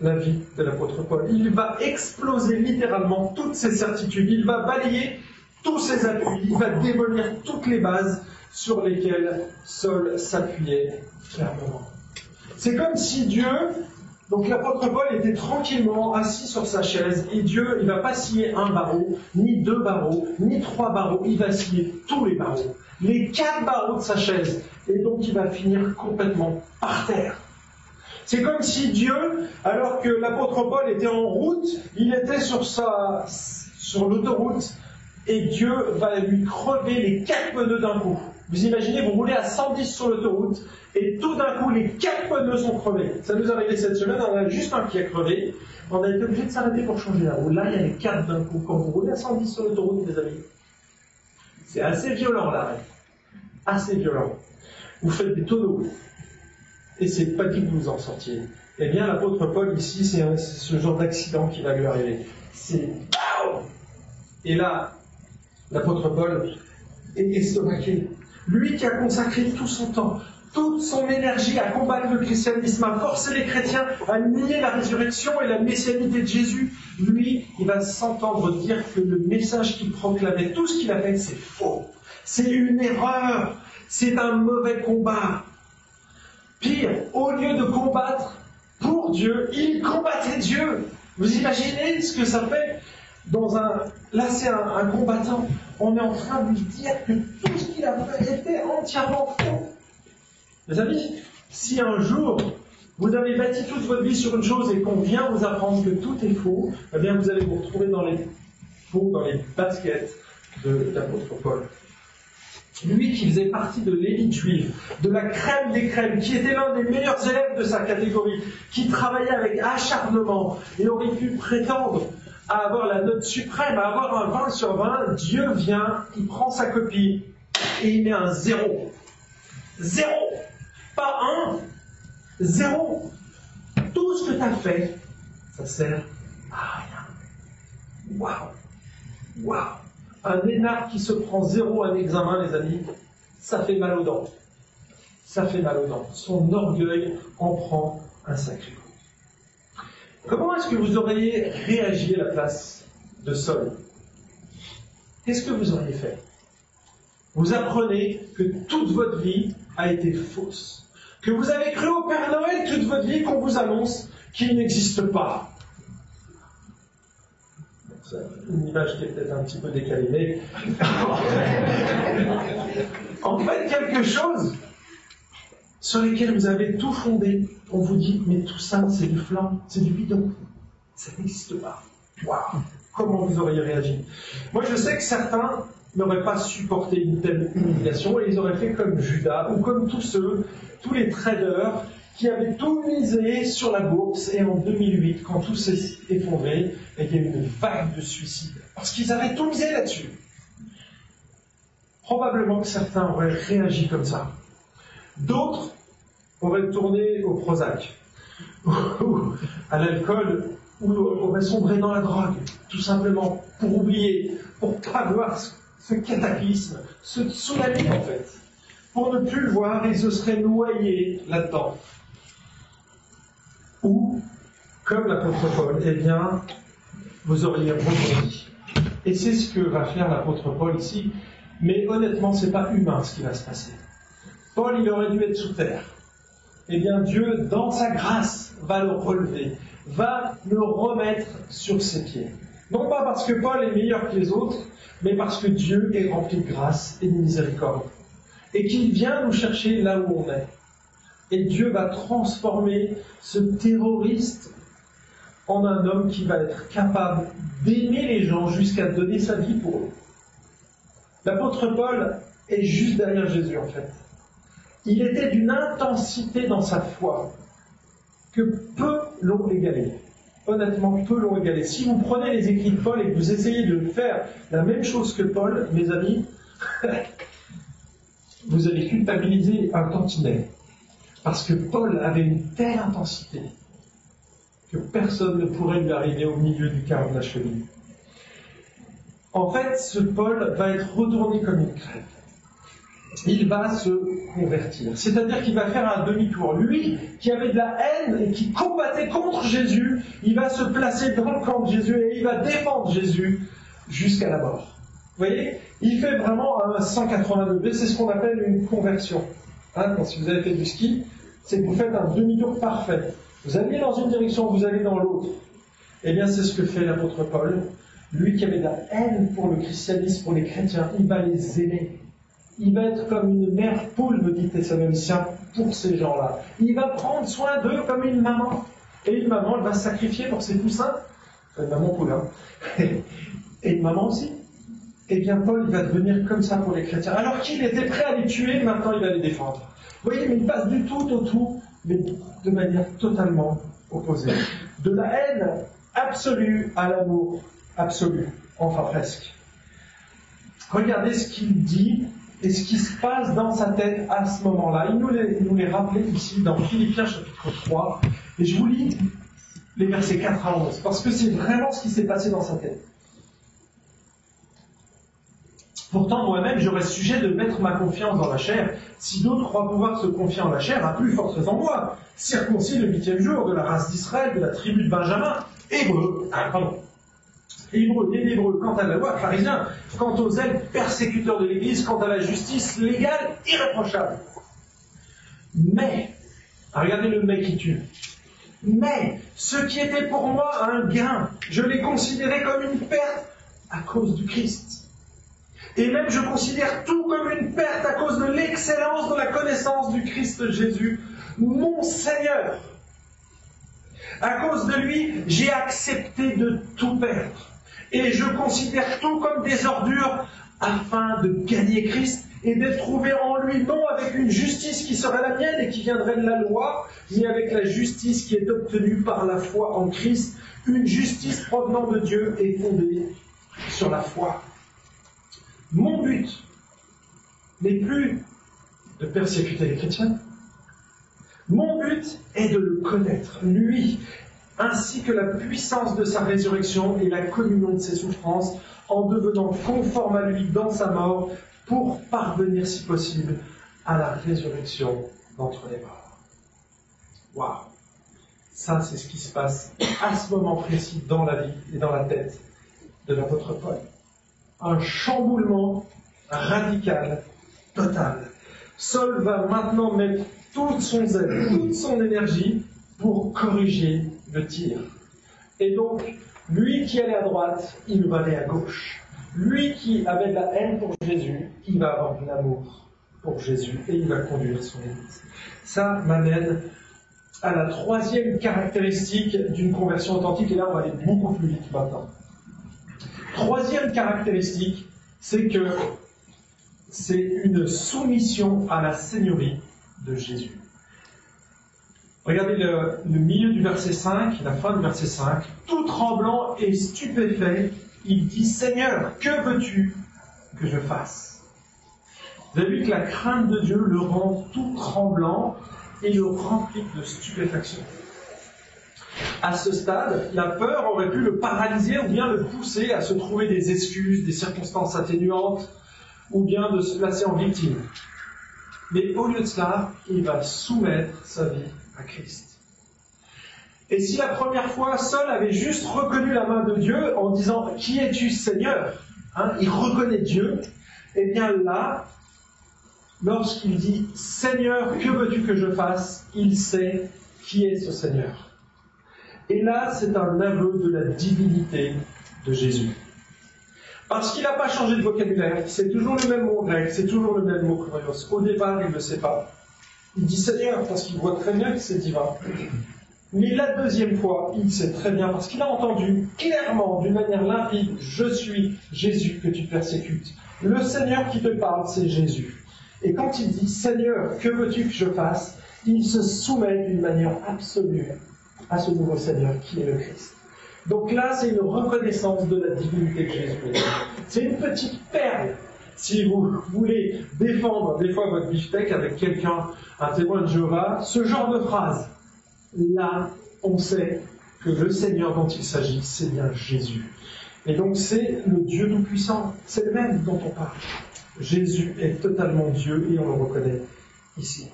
la vie de l'apôtre Paul. Il va exploser littéralement toutes ses certitudes. Il va balayer tous ses appuis. Il va démolir toutes les bases sur lesquelles Saul s'appuyait fermement. C'est comme si Dieu, donc l'apôtre Paul était tranquillement assis sur sa chaise et Dieu, il va pas scier un barreau, ni deux barreaux, ni trois barreaux, il va scier tous les barreaux, les quatre barreaux de sa chaise. Et donc il va finir complètement par terre. C'est comme si Dieu, alors que l'apôtre Paul était en route, il était sur, sur l'autoroute, et Dieu va lui crever les quatre pneus d'un coup. Vous imaginez, vous roulez à 110 sur l'autoroute, et tout d'un coup, les quatre pneus sont crevés. Ça nous est arrivé cette semaine, on a juste un qui a crevé. On a été obligé de s'arrêter pour changer la roue. Là, il y a les quatre d'un coup. Quand vous roulez à 110 sur l'autoroute, les amis, c'est assez violent l'arrêt. Assez violent. Vous faites des tonneaux et c'est pas dit que vous en sortiez. Eh bien, l'apôtre Paul, ici, c'est ce genre d'accident qui va lui arriver. C'est Et là, l'apôtre Paul est estomaqué. Lui qui a consacré tout son temps, toute son énergie à combattre le christianisme, à forcer les chrétiens à nier la résurrection et la messianité de Jésus, lui, il va s'entendre dire que le message qu'il proclamait, tout ce qu'il a fait, c'est faux. C'est une erreur. C'est un mauvais combat. Pire, au lieu de combattre pour Dieu, il combattait Dieu. Vous imaginez ce que ça fait dans un. Là, c'est un, combattant. On est en train de lui dire que tout ce qu'il a était entièrement faux. Mes amis, si un jour vous avez bâti toute votre vie sur une chose et qu'on vient vous apprendre que tout est faux, eh bien vous allez vous retrouver dans les dans les baskets de l'apôtre Paul lui qui faisait partie de l'élite juive, de la crème des crèmes, qui était l'un des meilleurs élèves de sa catégorie, qui travaillait avec acharnement et aurait pu prétendre à avoir la note suprême, à avoir un 20 sur 20, Dieu vient, il prend sa copie et il met un zéro. Zéro Pas un Zéro Tout ce que tu as fait, ça sert à rien. Waouh Waouh un énarque qui se prend zéro à examen, les amis, ça fait mal aux dents. Ça fait mal aux dents. Son orgueil en prend un sacré coup. Comment est-ce que vous auriez réagi à la place de Saul Qu'est-ce que vous auriez fait? Vous apprenez que toute votre vie a été fausse. Que vous avez cru au Père Noël toute votre vie qu'on vous annonce qu'il n'existe pas une image qui est peut-être un petit peu décalée, en fait quelque chose sur lequel vous avez tout fondé. On vous dit, mais tout ça, c'est du flanc, c'est du bidon. Ça n'existe pas. Waouh Comment vous auriez réagi? Moi, je sais que certains n'auraient pas supporté une telle humiliation et ils auraient fait comme Judas ou comme tous ceux, tous les traders qui avait tout misé sur la bourse et en 2008, quand tout s'est effondré, il y a eu une vague de suicides. Parce qu'ils avaient tout misé là-dessus. Probablement que certains auraient réagi comme ça. D'autres auraient tourné au Prozac, ou à l'alcool, ou auraient sombré dans la drogue, tout simplement pour oublier, pour pas voir ce cataclysme, ce tsunami en fait. Pour ne plus le voir, ils se seraient noyés là-dedans. Ou, comme l'apôtre Paul, eh bien, vous auriez rebondi. Et c'est ce que va faire l'apôtre Paul ici. Mais honnêtement, ce n'est pas humain ce qui va se passer. Paul, il aurait dû être sous terre. Eh bien, Dieu, dans sa grâce, va le relever, va le remettre sur ses pieds. Non pas parce que Paul est meilleur que les autres, mais parce que Dieu est rempli de grâce et de miséricorde. Et qu'il vient nous chercher là où on est. Et Dieu va transformer ce terroriste en un homme qui va être capable d'aimer les gens jusqu'à donner sa vie pour eux. L'apôtre Paul est juste derrière Jésus en fait. Il était d'une intensité dans sa foi que peu l'ont égalé. Honnêtement, peu l'ont égalé. Si vous prenez les écrits de Paul et que vous essayez de faire la même chose que Paul, mes amis, vous allez culpabiliser un tantinet. Parce que Paul avait une telle intensité que personne ne pourrait lui arriver au milieu du carreau de la cheville. En fait, ce Paul va être retourné comme une crêpe. Il va se convertir. C'est-à-dire qu'il va faire un demi-tour. Lui, qui avait de la haine et qui combattait contre Jésus, il va se placer dans le camp de Jésus et il va défendre Jésus jusqu'à la mort. Vous voyez Il fait vraiment un 180 degrés. C'est ce qu'on appelle une conversion. Hein, si vous avez fait du ski, c'est que vous faites un demi-tour parfait. Vous allez dans une direction, vous allez dans l'autre. Eh bien, c'est ce que fait l'apôtre Paul. Lui qui avait de la haine pour le christianisme, pour les chrétiens, il va les aimer. Il va être comme une mère poule, me dit Thessaloniciens, pour ces gens-là. Il va prendre soin d'eux comme une maman. Et une maman, elle va sacrifier pour ses poussins. Une maman poule, hein. Et une maman aussi. Eh bien, Paul, il va devenir comme ça pour les chrétiens. Alors qu'il était prêt à les tuer, maintenant il va les défendre. Vous voyez, mais il passe du tout au tout, mais de manière totalement opposée. De la haine absolue à l'amour absolu, enfin presque. Regardez ce qu'il dit et ce qui se passe dans sa tête à ce moment-là. Il nous les, nous les rappelait ici dans Philippiens chapitre 3, et je vous lis les versets 4 à 11, parce que c'est vraiment ce qui s'est passé dans sa tête. Pourtant, moi-même, j'aurais sujet de mettre ma confiance dans la chair. Si d'autres croient pouvoir se confier en la chair, à plus forte raison moi, circoncis le huitième jour, de la race d'Israël, de la tribu de Benjamin, hébreu, ah, pardon, hébreu, des hébreux, quant à la loi, pharisien, quant aux ailes, persécuteurs de l'Église, quant à la justice légale, irréprochable. Mais, regardez le mais qui tue. Mais, ce qui était pour moi un gain, je l'ai considéré comme une perte à cause du Christ. Et même je considère tout comme une perte à cause de l'excellence de la connaissance du Christ Jésus, mon Seigneur. À cause de lui, j'ai accepté de tout perdre. Et je considère tout comme des ordures afin de gagner Christ et d'être trouvé en lui, non avec une justice qui serait la mienne et qui viendrait de la loi, mais avec la justice qui est obtenue par la foi en Christ, une justice provenant de Dieu et fondée sur la foi. Mon but n'est plus de persécuter les chrétiens. Mon but est de le connaître, lui, ainsi que la puissance de sa résurrection et la communion de ses souffrances, en devenant conforme à lui dans sa mort, pour parvenir, si possible, à la résurrection d'entre les morts. Waouh Ça, c'est ce qui se passe à ce moment précis dans la vie et dans la tête de l'apôtre Paul un chamboulement radical, total. Saul va maintenant mettre toute son zèle, toute son énergie pour corriger le tir. Et donc, lui qui allait à droite, il va aller à gauche. Lui qui avait de la haine pour Jésus, il va avoir de l'amour pour Jésus et il va conduire son Église. Ça m'amène à la troisième caractéristique d'une conversion authentique, et là on va aller beaucoup plus vite maintenant. Troisième caractéristique, c'est que c'est une soumission à la seigneurie de Jésus. Regardez le, milieu du verset 5, la fin du verset 5. Tout tremblant et stupéfait, il dit Seigneur, que veux-tu que je fasse? Vous avez vu que la crainte de Dieu le rend tout tremblant et le remplit de stupéfaction à ce stade, la peur aurait pu le paralyser ou bien le pousser à se trouver des excuses, des circonstances atténuantes, ou bien de se placer en victime. Mais au lieu de cela, il va soumettre sa vie à Christ. Et si la première fois, Saul avait juste reconnu la main de Dieu en disant Qui es-tu Seigneur? Hein, Il reconnaît Dieu. Et eh bien là, lorsqu'il dit Seigneur, que veux-tu que je fasse? Il sait qui est ce Seigneur. Et là, c'est un aveu de la divinité de Jésus. Parce qu'il n'a pas changé de vocabulaire, c'est toujours le même mot grec, c'est toujours le même mot. Au départ, il ne sait pas. Il dit Seigneur parce qu'il voit très bien que c'est divin. Mais la deuxième fois, il sait très bien, parce qu'il a entendu clairement, d'une manière limpide, je suis Jésus que tu persécutes. Le Seigneur qui te parle, c'est Jésus. Et quand il dit Seigneur, que veux-tu que je fasse? Il se soumet d'une manière absolue à ce nouveau Seigneur qui est le Christ. Donc là, c'est une reconnaissance de la divinité que Jésus est. C'est une petite perle. Si vous voulez défendre des fois votre beefsteak avec quelqu'un, un témoin de Jéhovah, ce genre de phrase, là, on sait que le Seigneur dont il s'agit, c'est bien Jésus. Et donc c'est le Dieu Tout-Puissant, c'est le même dont on parle. Jésus est totalement Dieu et on le reconnaît ici.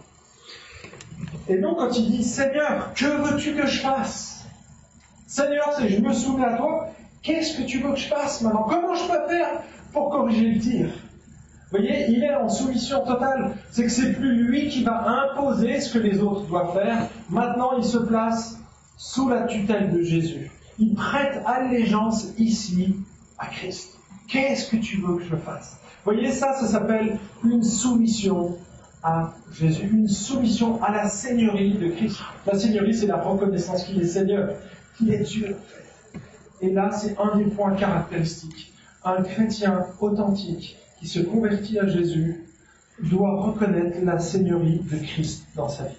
Et donc quand il dit Seigneur, que veux-tu que je fasse? Seigneur, c'est je me soumets à toi, qu'est-ce que tu veux que je fasse maintenant? Comment je peux faire pour corriger le tir? Vous voyez, il est en soumission totale. C'est que c'est plus lui qui va imposer ce que les autres doivent faire. Maintenant, il se place sous la tutelle de Jésus. Il prête allégeance ici à Christ. Qu'est-ce que tu veux que je fasse? Vous voyez, ça, ça s'appelle une soumission à Jésus, une soumission à la seigneurie de Christ. La seigneurie, c'est la reconnaissance qu'il est Seigneur, qu'il est Dieu. Et là, c'est un des points caractéristiques. Un chrétien authentique qui se convertit à Jésus doit reconnaître la seigneurie de Christ dans sa vie.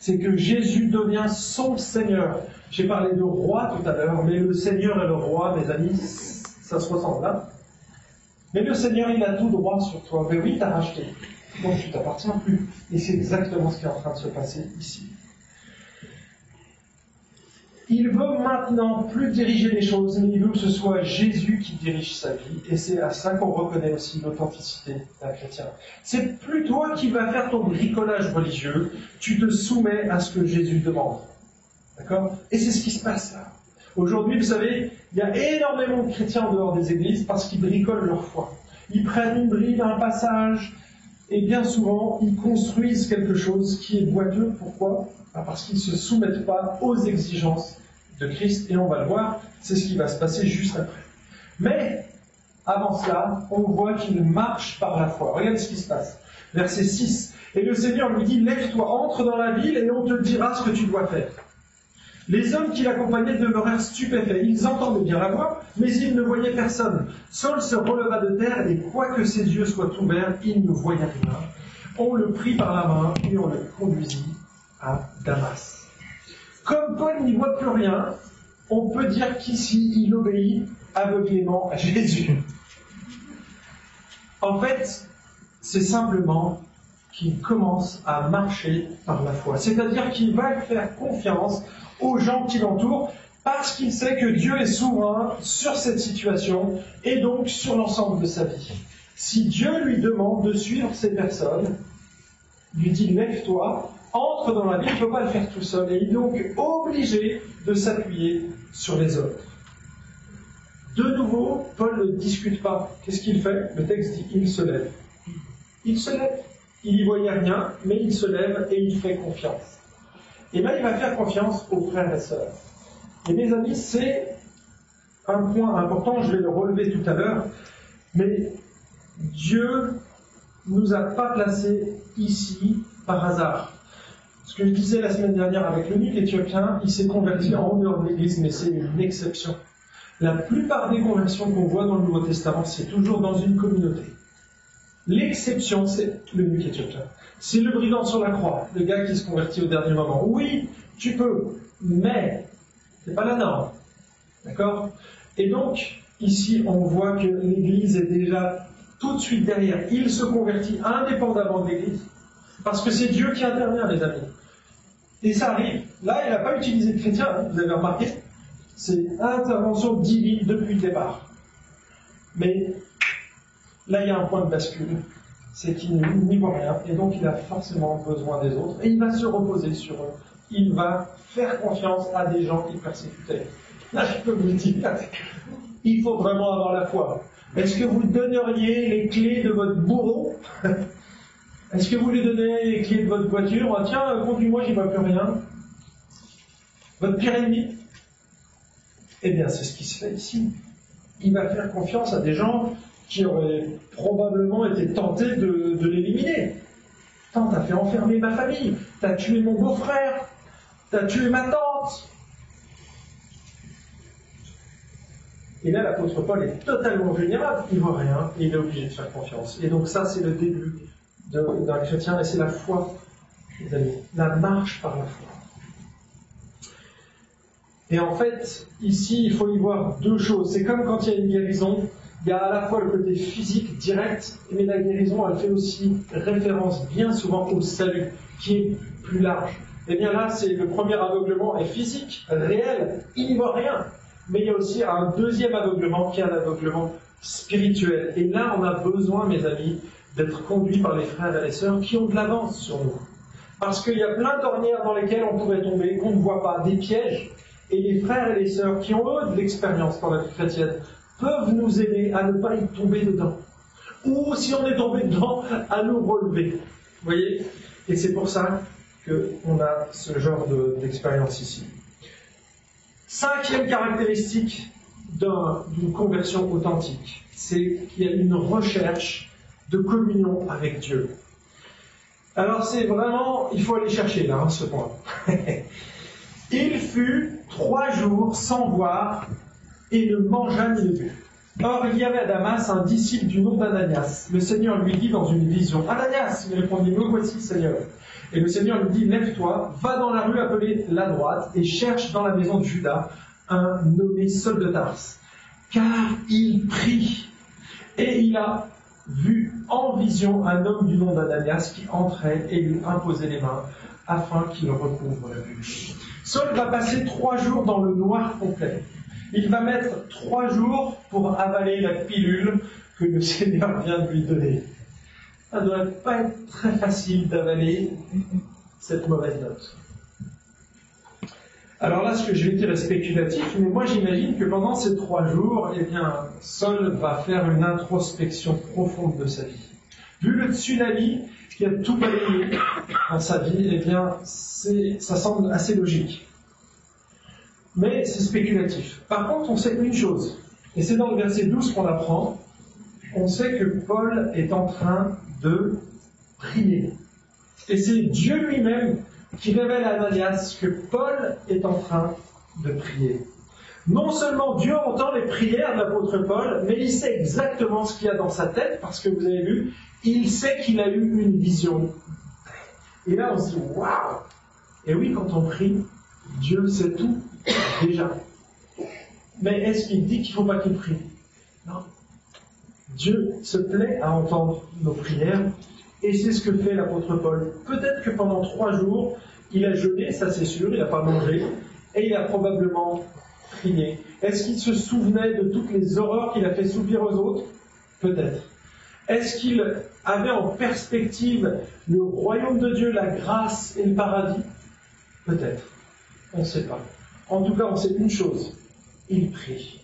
C'est que Jésus devient son Seigneur. J'ai parlé de roi tout à l'heure, mais le Seigneur et le roi, mes amis, ça se ressemble là. Hein. mais le Seigneur, il a tout droit sur toi. Mais oui, t'as racheté donc tu t'appartiens plus. Et c'est exactement ce qui est en train de se passer ici. Il veut maintenant plus diriger les choses, mais il veut que ce soit Jésus qui dirige sa vie. Et c'est à ça qu'on reconnaît aussi l'authenticité d'un chrétien. C'est plus toi qui vas faire ton bricolage religieux, tu te soumets à ce que Jésus demande. D'accord? Et c'est ce qui se passe là. Aujourd'hui, vous savez, il y a énormément de chrétiens en dehors des églises parce qu'ils bricolent leur foi. Ils prennent une bride, un passage, et bien souvent, ils construisent quelque chose qui est boiteux. Pourquoi? Bah, Parce qu'ils ne se soumettent pas aux exigences de Christ, et on va le voir, c'est ce qui va se passer juste après. Mais, avant cela, on voit qu'il marche par la foi. Regarde ce qui se passe. Verset 6. Et le Seigneur lui dit, lève-toi, entre dans la ville, et on te dira ce que tu dois faire. Les hommes qui l'accompagnaient demeurèrent stupéfaits. Ils entendaient bien la voix, mais ils ne voyaient personne. Saul se releva de terre, et quoique ses yeux soient ouverts, il ne voyait rien. On le prit par la main et on le conduisit à Damas. Comme Paul n'y voit plus rien, on peut dire qu'ici il obéit aveuglément à Jésus. En fait, c'est simplement qu'il commence à marcher par la foi. C'est-à-dire qu'il va faire confiance aux gens qui l'entourent parce qu'il sait que Dieu est souverain sur cette situation et donc sur l'ensemble de sa vie. Si Dieu lui demande de suivre ces personnes, lui dit lève-toi, entre dans la vie, il ne peut pas le faire tout seul et il est donc obligé de s'appuyer sur les autres. De nouveau, Paul ne discute pas. Qu'est-ce qu'il fait? Le texte dit il se lève. Il se lève. Il n'y voyait rien, mais il se lève et il fait confiance. Et là, il va faire confiance aux frères et sœurs. Et mes amis, c'est un point important, je vais le relever tout à l'heure, mais Dieu ne nous a pas placés ici par hasard. Ce que je disais la semaine dernière avec le l'unique éthiopien, il s'est converti en dehors de l'Église, mais c'est une exception. La plupart des conversions qu'on voit dans le Nouveau Testament, c'est toujours dans une communauté. L'exception, c'est le nuque éthiopien. C'est le brigand sur la croix, le gars qui se convertit au dernier moment. Oui, tu peux, mais c'est pas la norme. D'accord? Et donc, ici, on voit que l'Église est déjà tout de suite derrière. Il se convertit indépendamment de l'Église. Parce que c'est Dieu qui intervient, les amis. Et ça arrive. Là, il n'a pas utilisé de chrétien, hein, vous avez remarqué. C'est intervention divine depuis le départ. Mais là, il y a un point de bascule c'est qu'il n'y voit rien, et donc il a forcément besoin des autres, et il va se reposer sur eux. Il va faire confiance à des gens qui persécutaient. Là, je peux vous le dire, il faut vraiment avoir la foi. Est-ce que vous donneriez les clés de votre bourreau Est-ce que vous lui donnez les clés de votre voiture ah, Tiens, conduis-moi, j'y vois plus rien. Votre pire ennemi Eh bien, c'est ce qui se fait ici. Il va faire confiance à des gens qui aurait probablement été tenté de, l'éliminer. Tant t'as fait enfermer ma famille, t'as tué mon beau-frère, T'as tué ma tante Et là, l'apôtre Paul est totalement vulnérable, il voit rien, il est obligé de faire confiance. Et donc ça, c'est le début d'un chrétien, et c'est la foi, les amis, la marche par la foi. Et en fait, ici, il faut y voir deux choses. C'est comme quand il y a une guérison, il y a à la fois le côté physique direct, mais la guérison, elle fait aussi référence bien souvent au salut, qui est plus large. Et eh bien là, c'est le premier aveuglement est physique, réel, il n'y voit rien. Mais il y a aussi un deuxième aveuglement qui est un aveuglement spirituel. Et là, on a besoin, mes amis, d'être conduits par les frères et les sœurs qui ont de l'avance sur nous. Parce qu'il y a plein d'ornières dans lesquelles on pourrait tomber, qu'on ne voit pas, des pièges. Et les frères et les sœurs qui ont eux de l'expérience dans la vie chrétienne peuvent nous aider à ne pas y tomber dedans. Ou si on est tombé dedans, à nous relever. Vous voyez? Et c'est pour ça qu'on a ce genre d'expérience ici. Cinquième caractéristique d'une conversion authentique, c'est qu'il y a une recherche de communion avec Dieu. Alors c'est vraiment, il faut aller chercher là, hein, ce point. il fut trois jours sans voir et ne mangea ni ne but. Or, il y avait à Damas un disciple du nom d'Ananias. Le Seigneur lui dit dans une vision Ananias Il répondit Me voici, Seigneur. Et le Seigneur lui dit Lève-toi, va dans la rue appelée la droite et cherche dans la maison de Judas un nommé Saul de Tarse. Car il prie. Et il a vu en vision un homme du nom d'Ananias qui entrait et lui imposait les mains afin qu'il recouvre la vue. Saul va passer trois jours dans le noir complet. Il va mettre trois jours pour avaler la pilule que le Seigneur vient de lui donner. Ça ne doit pas être très facile d'avaler cette mauvaise note. Alors là, ce que je vais dire est spéculatif, mais moi j'imagine que pendant ces trois jours, eh bien, Saul va faire une introspection profonde de sa vie. Vu le tsunami qui a tout balayé dans sa vie, eh bien, ça semble assez logique mais c'est spéculatif. Par contre, on sait une chose, et c'est dans le verset 12 qu'on apprend, on sait que Paul est en train de prier. Et c'est Dieu lui-même qui révèle à Ananias que Paul est en train de prier. Non seulement Dieu entend les prières de l'apôtre Paul, mais il sait exactement ce qu'il y a dans sa tête, parce que vous avez vu, il sait qu'il a eu une vision. Et là, on se dit, waouh Et oui, quand on prie, Dieu sait tout déjà. Mais est-ce qu'il dit qu'il ne faut pas qu'il prie? Non. Dieu se plaît à entendre nos prières, et c'est ce que fait l'apôtre Paul. Peut-être que pendant trois jours, il a jeûné, ça c'est sûr, il n'a pas mangé, et il a probablement prié. Est-ce qu'il se souvenait de toutes les horreurs qu'il a fait subir aux autres? Peut-être. Est-ce qu'il avait en perspective le royaume de Dieu, la grâce et le paradis? Peut-être. On ne sait pas. En tout cas, on sait une chose, il prie.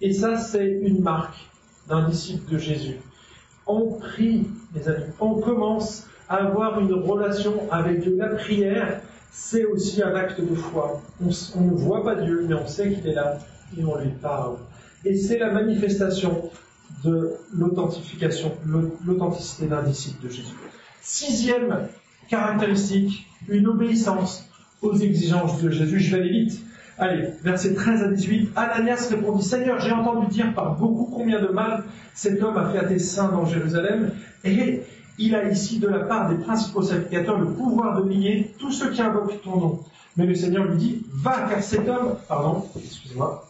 Et ça, c'est une marque d'un disciple de Jésus. On prie, mes amis, on commence à avoir une relation avec Dieu. La prière, c'est aussi un acte de foi. On, ne voit pas Dieu, mais on sait qu'il est là et on lui parle. Et c'est la manifestation de l'authentification, l'authenticité d'un disciple de Jésus. Sixième caractéristique, une obéissance aux exigences de Jésus. Je vais aller vite. Allez, versets 13 à 18. Ananias répondit Seigneur, j'ai entendu dire par beaucoup combien de mal cet homme a fait à tes saints dans Jérusalem, et il a ici de la part des principaux sacrificateurs le pouvoir de lier tous ceux qui invoquent ton nom. Mais le Seigneur lui dit Va, car cet homme, pardon, excusez-moi,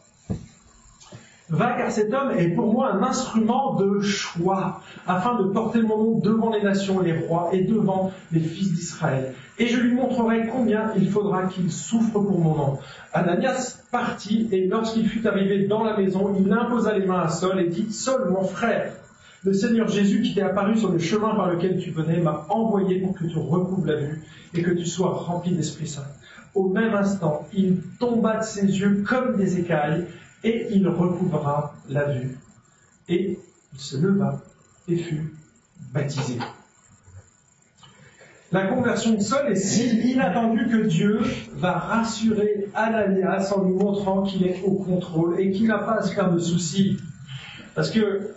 Va car cet homme est pour moi un instrument de choix, afin de porter mon nom devant les nations, les rois et devant les fils d'Israël. Et je lui montrerai combien il faudra qu'il souffre pour mon nom. Ananias partit, et lorsqu'il fut arrivé dans la maison, il imposa les mains à Saul et dit, Saul, mon frère, le Seigneur Jésus qui t'est apparu sur le chemin par lequel tu venais m'a envoyé pour que tu recouvres la vue et que tu sois rempli d'Esprit Saint. Au même instant, il tomba de ses yeux comme des écailles et il recouvra la vue. Et il se leva et fut baptisé. La conversion de Saul est si inattendue que Dieu va rassurer Ananias en lui montrant qu'il est au contrôle et qu'il n'a pas à se faire de soucis. Parce que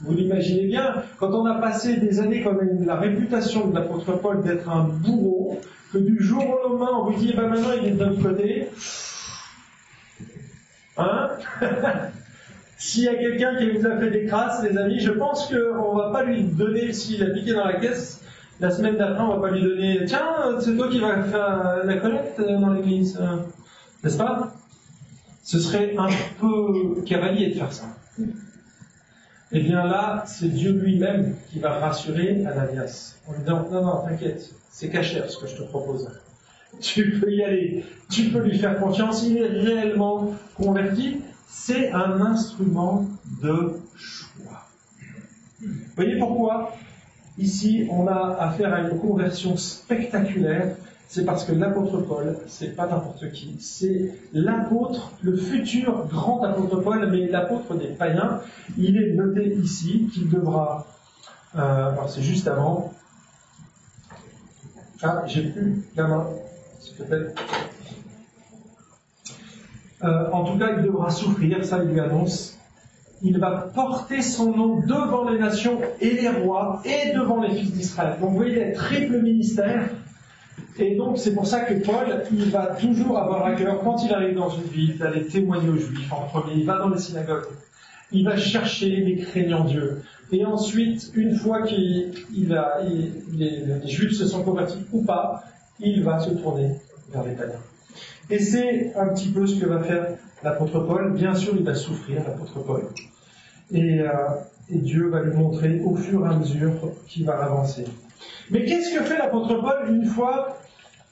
Vous l'imaginez bien, quand on a passé des années, a la réputation de l'apôtre Paul d'être un bourreau, que du jour au lendemain on vous dit, ben maintenant il est de notre côté, hein S'il y a quelqu'un qui vous a fait des crasses, les amis, je pense qu'on ne va pas lui donner, s'il a piqué dans la caisse, la semaine d'après, on ne va pas lui donner, tiens, c'est toi qui vas faire la collecte dans l'église, n'est-ce pas? Ce serait un peu cavalier de faire ça. Eh bien là, c'est Dieu lui-même qui va rassurer Ananias en lui disant Non, non, t'inquiète, c'est caché ce que je te propose. Tu peux y aller, tu peux lui faire confiance, il est réellement converti. C'est un instrument de choix. Vous voyez pourquoi? Ici, on a affaire à une conversion spectaculaire c'est parce que l'apôtre Paul, c'est pas n'importe qui, c'est l'apôtre, le futur grand apôtre Paul, mais l'apôtre des païens. Il est noté ici qu'il devra, euh, c'est juste avant. Ah, j'ai plus la main, Euh, en tout cas, il devra souffrir, ça il lui annonce. Il va porter son nom devant les nations et les rois et devant les fils d'Israël. Donc vous voyez, triple ministère et donc, c'est pour ça que Paul, il va toujours avoir à cœur, quand il arrive dans une ville, d'aller témoigner aux Juifs en premier. Il va dans les synagogues. Il va chercher les craignants Dieu. Et ensuite, une fois que les, Juifs se sont convertis ou pas, il va se tourner vers les païens. Et c'est un petit peu ce que va faire l'apôtre Paul. Bien sûr, il va souffrir, l'apôtre Paul. Et, euh, et Dieu va lui montrer au fur et à mesure qu'il va avancer. Mais qu'est-ce que fait l'apôtre Paul une fois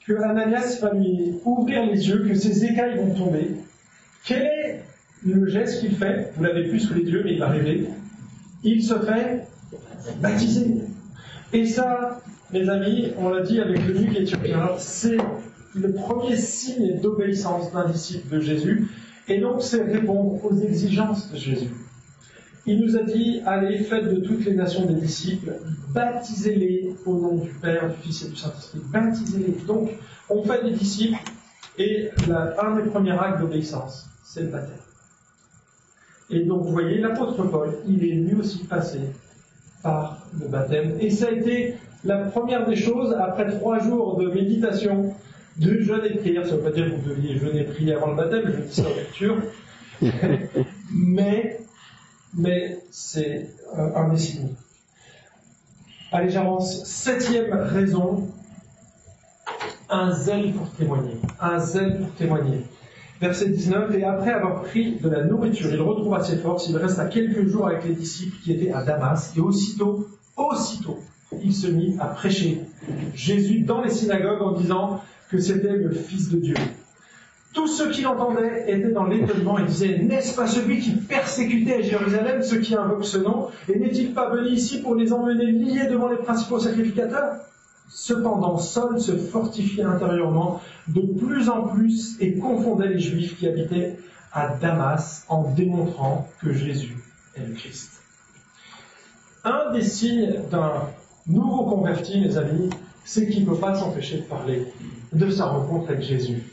que Ananias va lui ouvrir les yeux, que ses écailles vont tomber? Quel est le geste qu'il fait? Vous l'avez plus sous les yeux, mais il va rêver. Il se fait baptiser. Et ça, mes amis, on l'a dit avec le nuque éthiopien, c'est le premier signe d'obéissance d'un disciple de Jésus. Et donc, c'est répondre aux exigences de Jésus. Il nous a dit, allez, faites de toutes les nations des disciples, baptisez-les au nom du Père, du Fils et du Saint-Esprit. Baptisez-les. Donc, on fait des disciples, et un des premiers actes d'obéissance, c'est le baptême. Et donc, vous voyez, l'apôtre Paul, il est lui aussi passé par le baptême. Et ça a été la première des choses, après trois jours de méditation, de jeûne et prière. Ça ne veut pas dire que vous deviez jeûner et prier avant le baptême, je dis ça en lecture. Mais mais c'est euh, un des signes. Allez, j'avance. Septième raison, un zèle pour témoigner. Un zèle pour témoigner. Verset 19, et après avoir pris de la nourriture, il retrouva ses forces, il resta quelques jours avec les disciples qui étaient à Damas, et aussitôt, aussitôt, il se mit à prêcher Jésus dans les synagogues en disant que c'était le Fils de Dieu. Tous ceux qui l'entendaient étaient dans l'étonnement et disaient N'est-ce pas celui qui persécutait à Jérusalem ceux qui invoquent ce nom Et n'est-il pas venu ici pour les emmener liés devant les principaux sacrificateurs? Cependant, Saul se fortifiait intérieurement de plus en plus et confondait les Juifs qui habitaient à Damas en démontrant que Jésus est le Christ. Un des signes d'un nouveau converti, mes amis, c'est qu'il ne peut pas s'empêcher de parler de sa rencontre avec Jésus.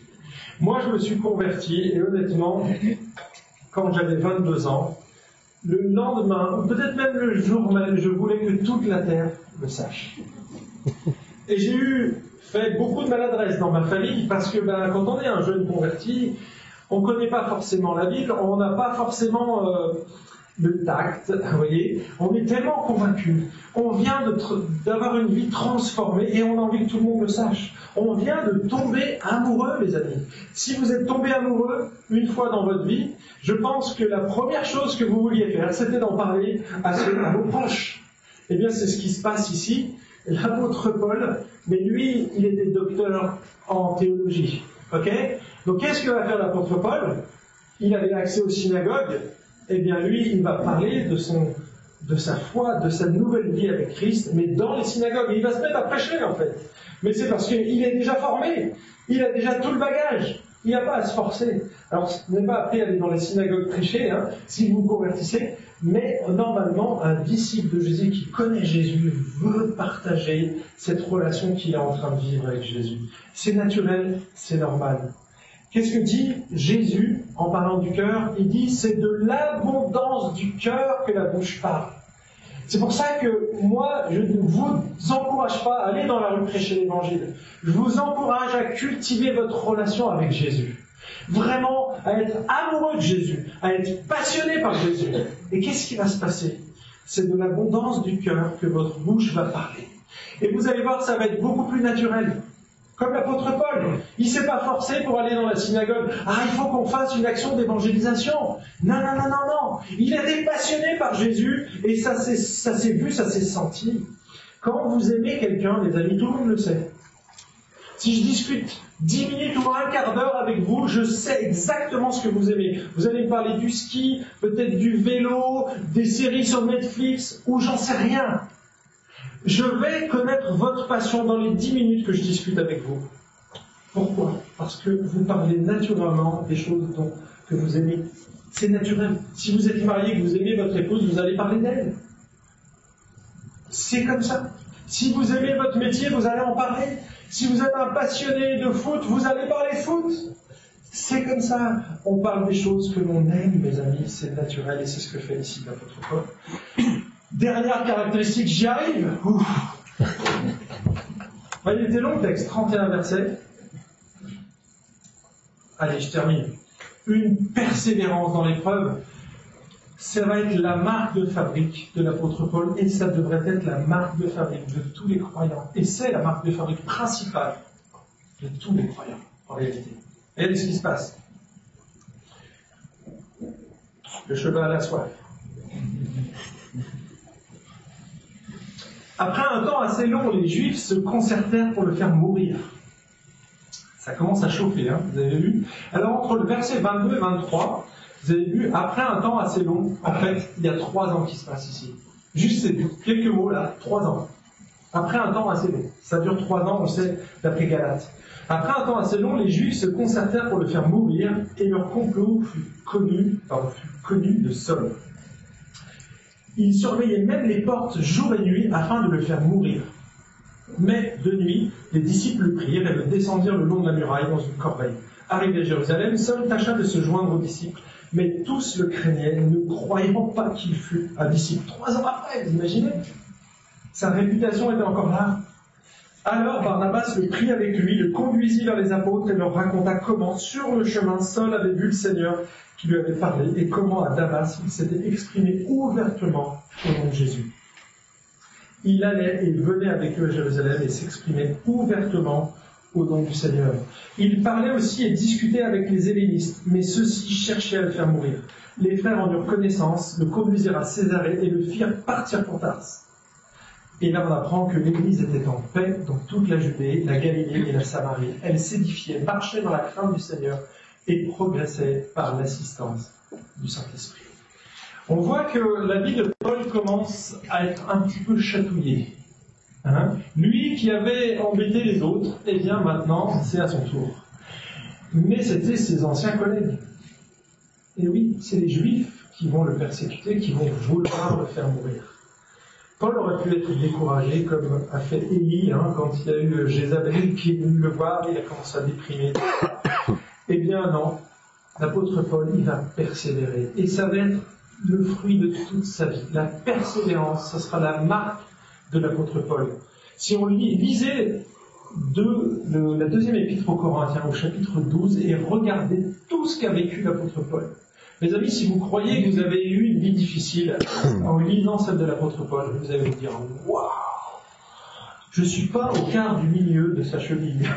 Moi, je me suis converti et honnêtement, quand j'avais 22 ans, le lendemain, peut-être même le jour même, je voulais que toute la terre le sache. Et j'ai eu fait beaucoup de maladresse dans ma famille parce que ben, quand on est un jeune converti, on ne connaît pas forcément la Bible, on n'a pas forcément euh, le tact, vous voyez. On est tellement convaincu. On vient d'avoir une vie transformée et on a envie que tout le monde le sache. On vient de tomber amoureux, mes amis. Si vous êtes tombé amoureux une fois dans votre vie, je pense que la première chose que vous vouliez faire, c'était d'en parler à, vos proches. Eh bien, c'est ce qui se passe ici. L'apôtre Paul, mais lui, il était docteur en théologie. Ok? Donc, qu'est-ce que va faire l'apôtre Paul? Il avait accès aux synagogues eh bien lui, il va parler de, son, de sa foi, de sa nouvelle vie avec Christ, mais dans les synagogues. il va se mettre à prêcher, en fait. Mais c'est parce qu'il est déjà formé, il a déjà tout le bagage. Il n'y a pas à se forcer. Alors, ce n'est pas appris à aller dans les synagogues prêcher, hein, si vous vous convertissez, mais normalement, un disciple de Jésus qui connaît Jésus veut partager cette relation qu'il est en train de vivre avec Jésus. C'est naturel, c'est normal. Qu'est-ce que dit Jésus en parlant du cœur? Il dit c'est de l'abondance du cœur que la bouche parle. C'est pour ça que moi, je ne vous encourage pas à aller dans la rue prêcher l'évangile. Je vous encourage à cultiver votre relation avec Jésus. Vraiment à être amoureux de Jésus, à être passionné par Jésus. Et qu'est-ce qui va se passer? C'est de l'abondance du cœur que votre bouche va parler. Et vous allez voir, ça va être beaucoup plus naturel. Comme l'apôtre Paul, il ne s'est pas forcé pour aller dans la synagogue. Ah, il faut qu'on fasse une action d'évangélisation. Non, non, non, non, non. Il était passionné par Jésus et ça s'est vu, ça s'est senti. Quand vous aimez quelqu'un, les amis, tout le monde le sait. Si je discute dix minutes ou un quart d'heure avec vous, je sais exactement ce que vous aimez. Vous allez me parler du ski, peut-être du vélo, des séries sur Netflix, ou j'en sais rien. Je vais connaître votre passion dans les dix minutes que je discute avec vous. Pourquoi? Parce que vous parlez naturellement des choses que vous aimez. C'est naturel. Si vous êtes marié et que vous aimez votre épouse, vous allez parler d'elle. C'est comme ça. Si vous aimez votre métier, vous allez en parler. Si vous êtes un passionné de foot, vous allez parler foot. C'est comme ça. On parle des choses que l'on aime, mes amis. C'est naturel et c'est ce que fait ici l'apôtre Paul. Dernière caractéristique, j'y arrive. Il était long le texte, 31 versets. Allez, je termine. Une persévérance dans l'épreuve, ça va être la marque de fabrique de l'apôtre Paul et ça devrait être la marque de fabrique de tous les croyants. Et c'est la marque de fabrique principale de tous les croyants, en réalité. Et regardez ce qui se passe. Le cheval à la soif. Après un temps assez long, les Juifs se concertèrent pour le faire mourir. Ça commence à chauffer, hein, vous avez vu Alors entre le verset 22 et 23, vous avez vu, après un temps assez long, en fait, il y a trois ans qui se passent ici. Juste ces quelques mots là, trois ans. Après un temps assez long. Ça dure trois ans, on sait, d'après Galate. Après un temps assez long, les Juifs se concertèrent pour le faire mourir et leur complot fut connu, de Saul. Il surveillait même les portes jour et nuit afin de le faire mourir. Mais de nuit, les disciples le prirent et le descendirent le long de la muraille dans une corbeille. Arrivé à Jérusalem, Saul tâcha de se joindre aux disciples, mais tous le craignaient, ne croyant pas qu'il fût un disciple. Trois ans après, vous imaginez? Sa réputation était encore là. Alors Barnabas le prit avec lui, le conduisit vers les apôtres et leur raconta comment, sur le chemin, Saul avait vu le Seigneur qui lui avait parlé et comment à Damas il s'était exprimé ouvertement au nom de Jésus. Il allait et venait avec eux à Jérusalem et s'exprimait ouvertement au nom du Seigneur. Il parlait aussi et discutait avec les hellénistes, mais ceux-ci cherchaient à le faire mourir. Les frères en eurent connaissance, le conduisirent à Césarée et le firent partir pour Tars. Et là, on apprend que l'Église était en paix dans toute la Judée, la Galilée et la Samarie. Elle s'édifiait, marchait dans la crainte du Seigneur et progressait par l'assistance du Saint-Esprit. On voit que la vie de Paul commence à être un petit peu chatouillée. Hein Lui qui avait embêté les autres, eh bien maintenant, c'est à son tour. Mais c'était ses anciens collègues. Et oui, c'est les Juifs qui vont le persécuter, qui vont vouloir le faire mourir. Paul aurait pu être découragé, comme a fait Élie, hein, quand il a eu Jézabel qui est venu le voir, il a commencé à déprimer. Eh bien non, l'apôtre Paul, il va persévérer. Et ça va être le fruit de toute sa vie. La persévérance, ce sera la marque de l'apôtre Paul. Si on lisait la deuxième épître aux Corinthiens, au chapitre 12, et regardez tout ce qu'a vécu l'apôtre Paul. Mes amis, si vous croyez que vous avez eu une vie difficile en lisant celle de l'apôtre Paul, vous allez vous dire Waouh Je ne suis pas au quart du milieu de sa cheville.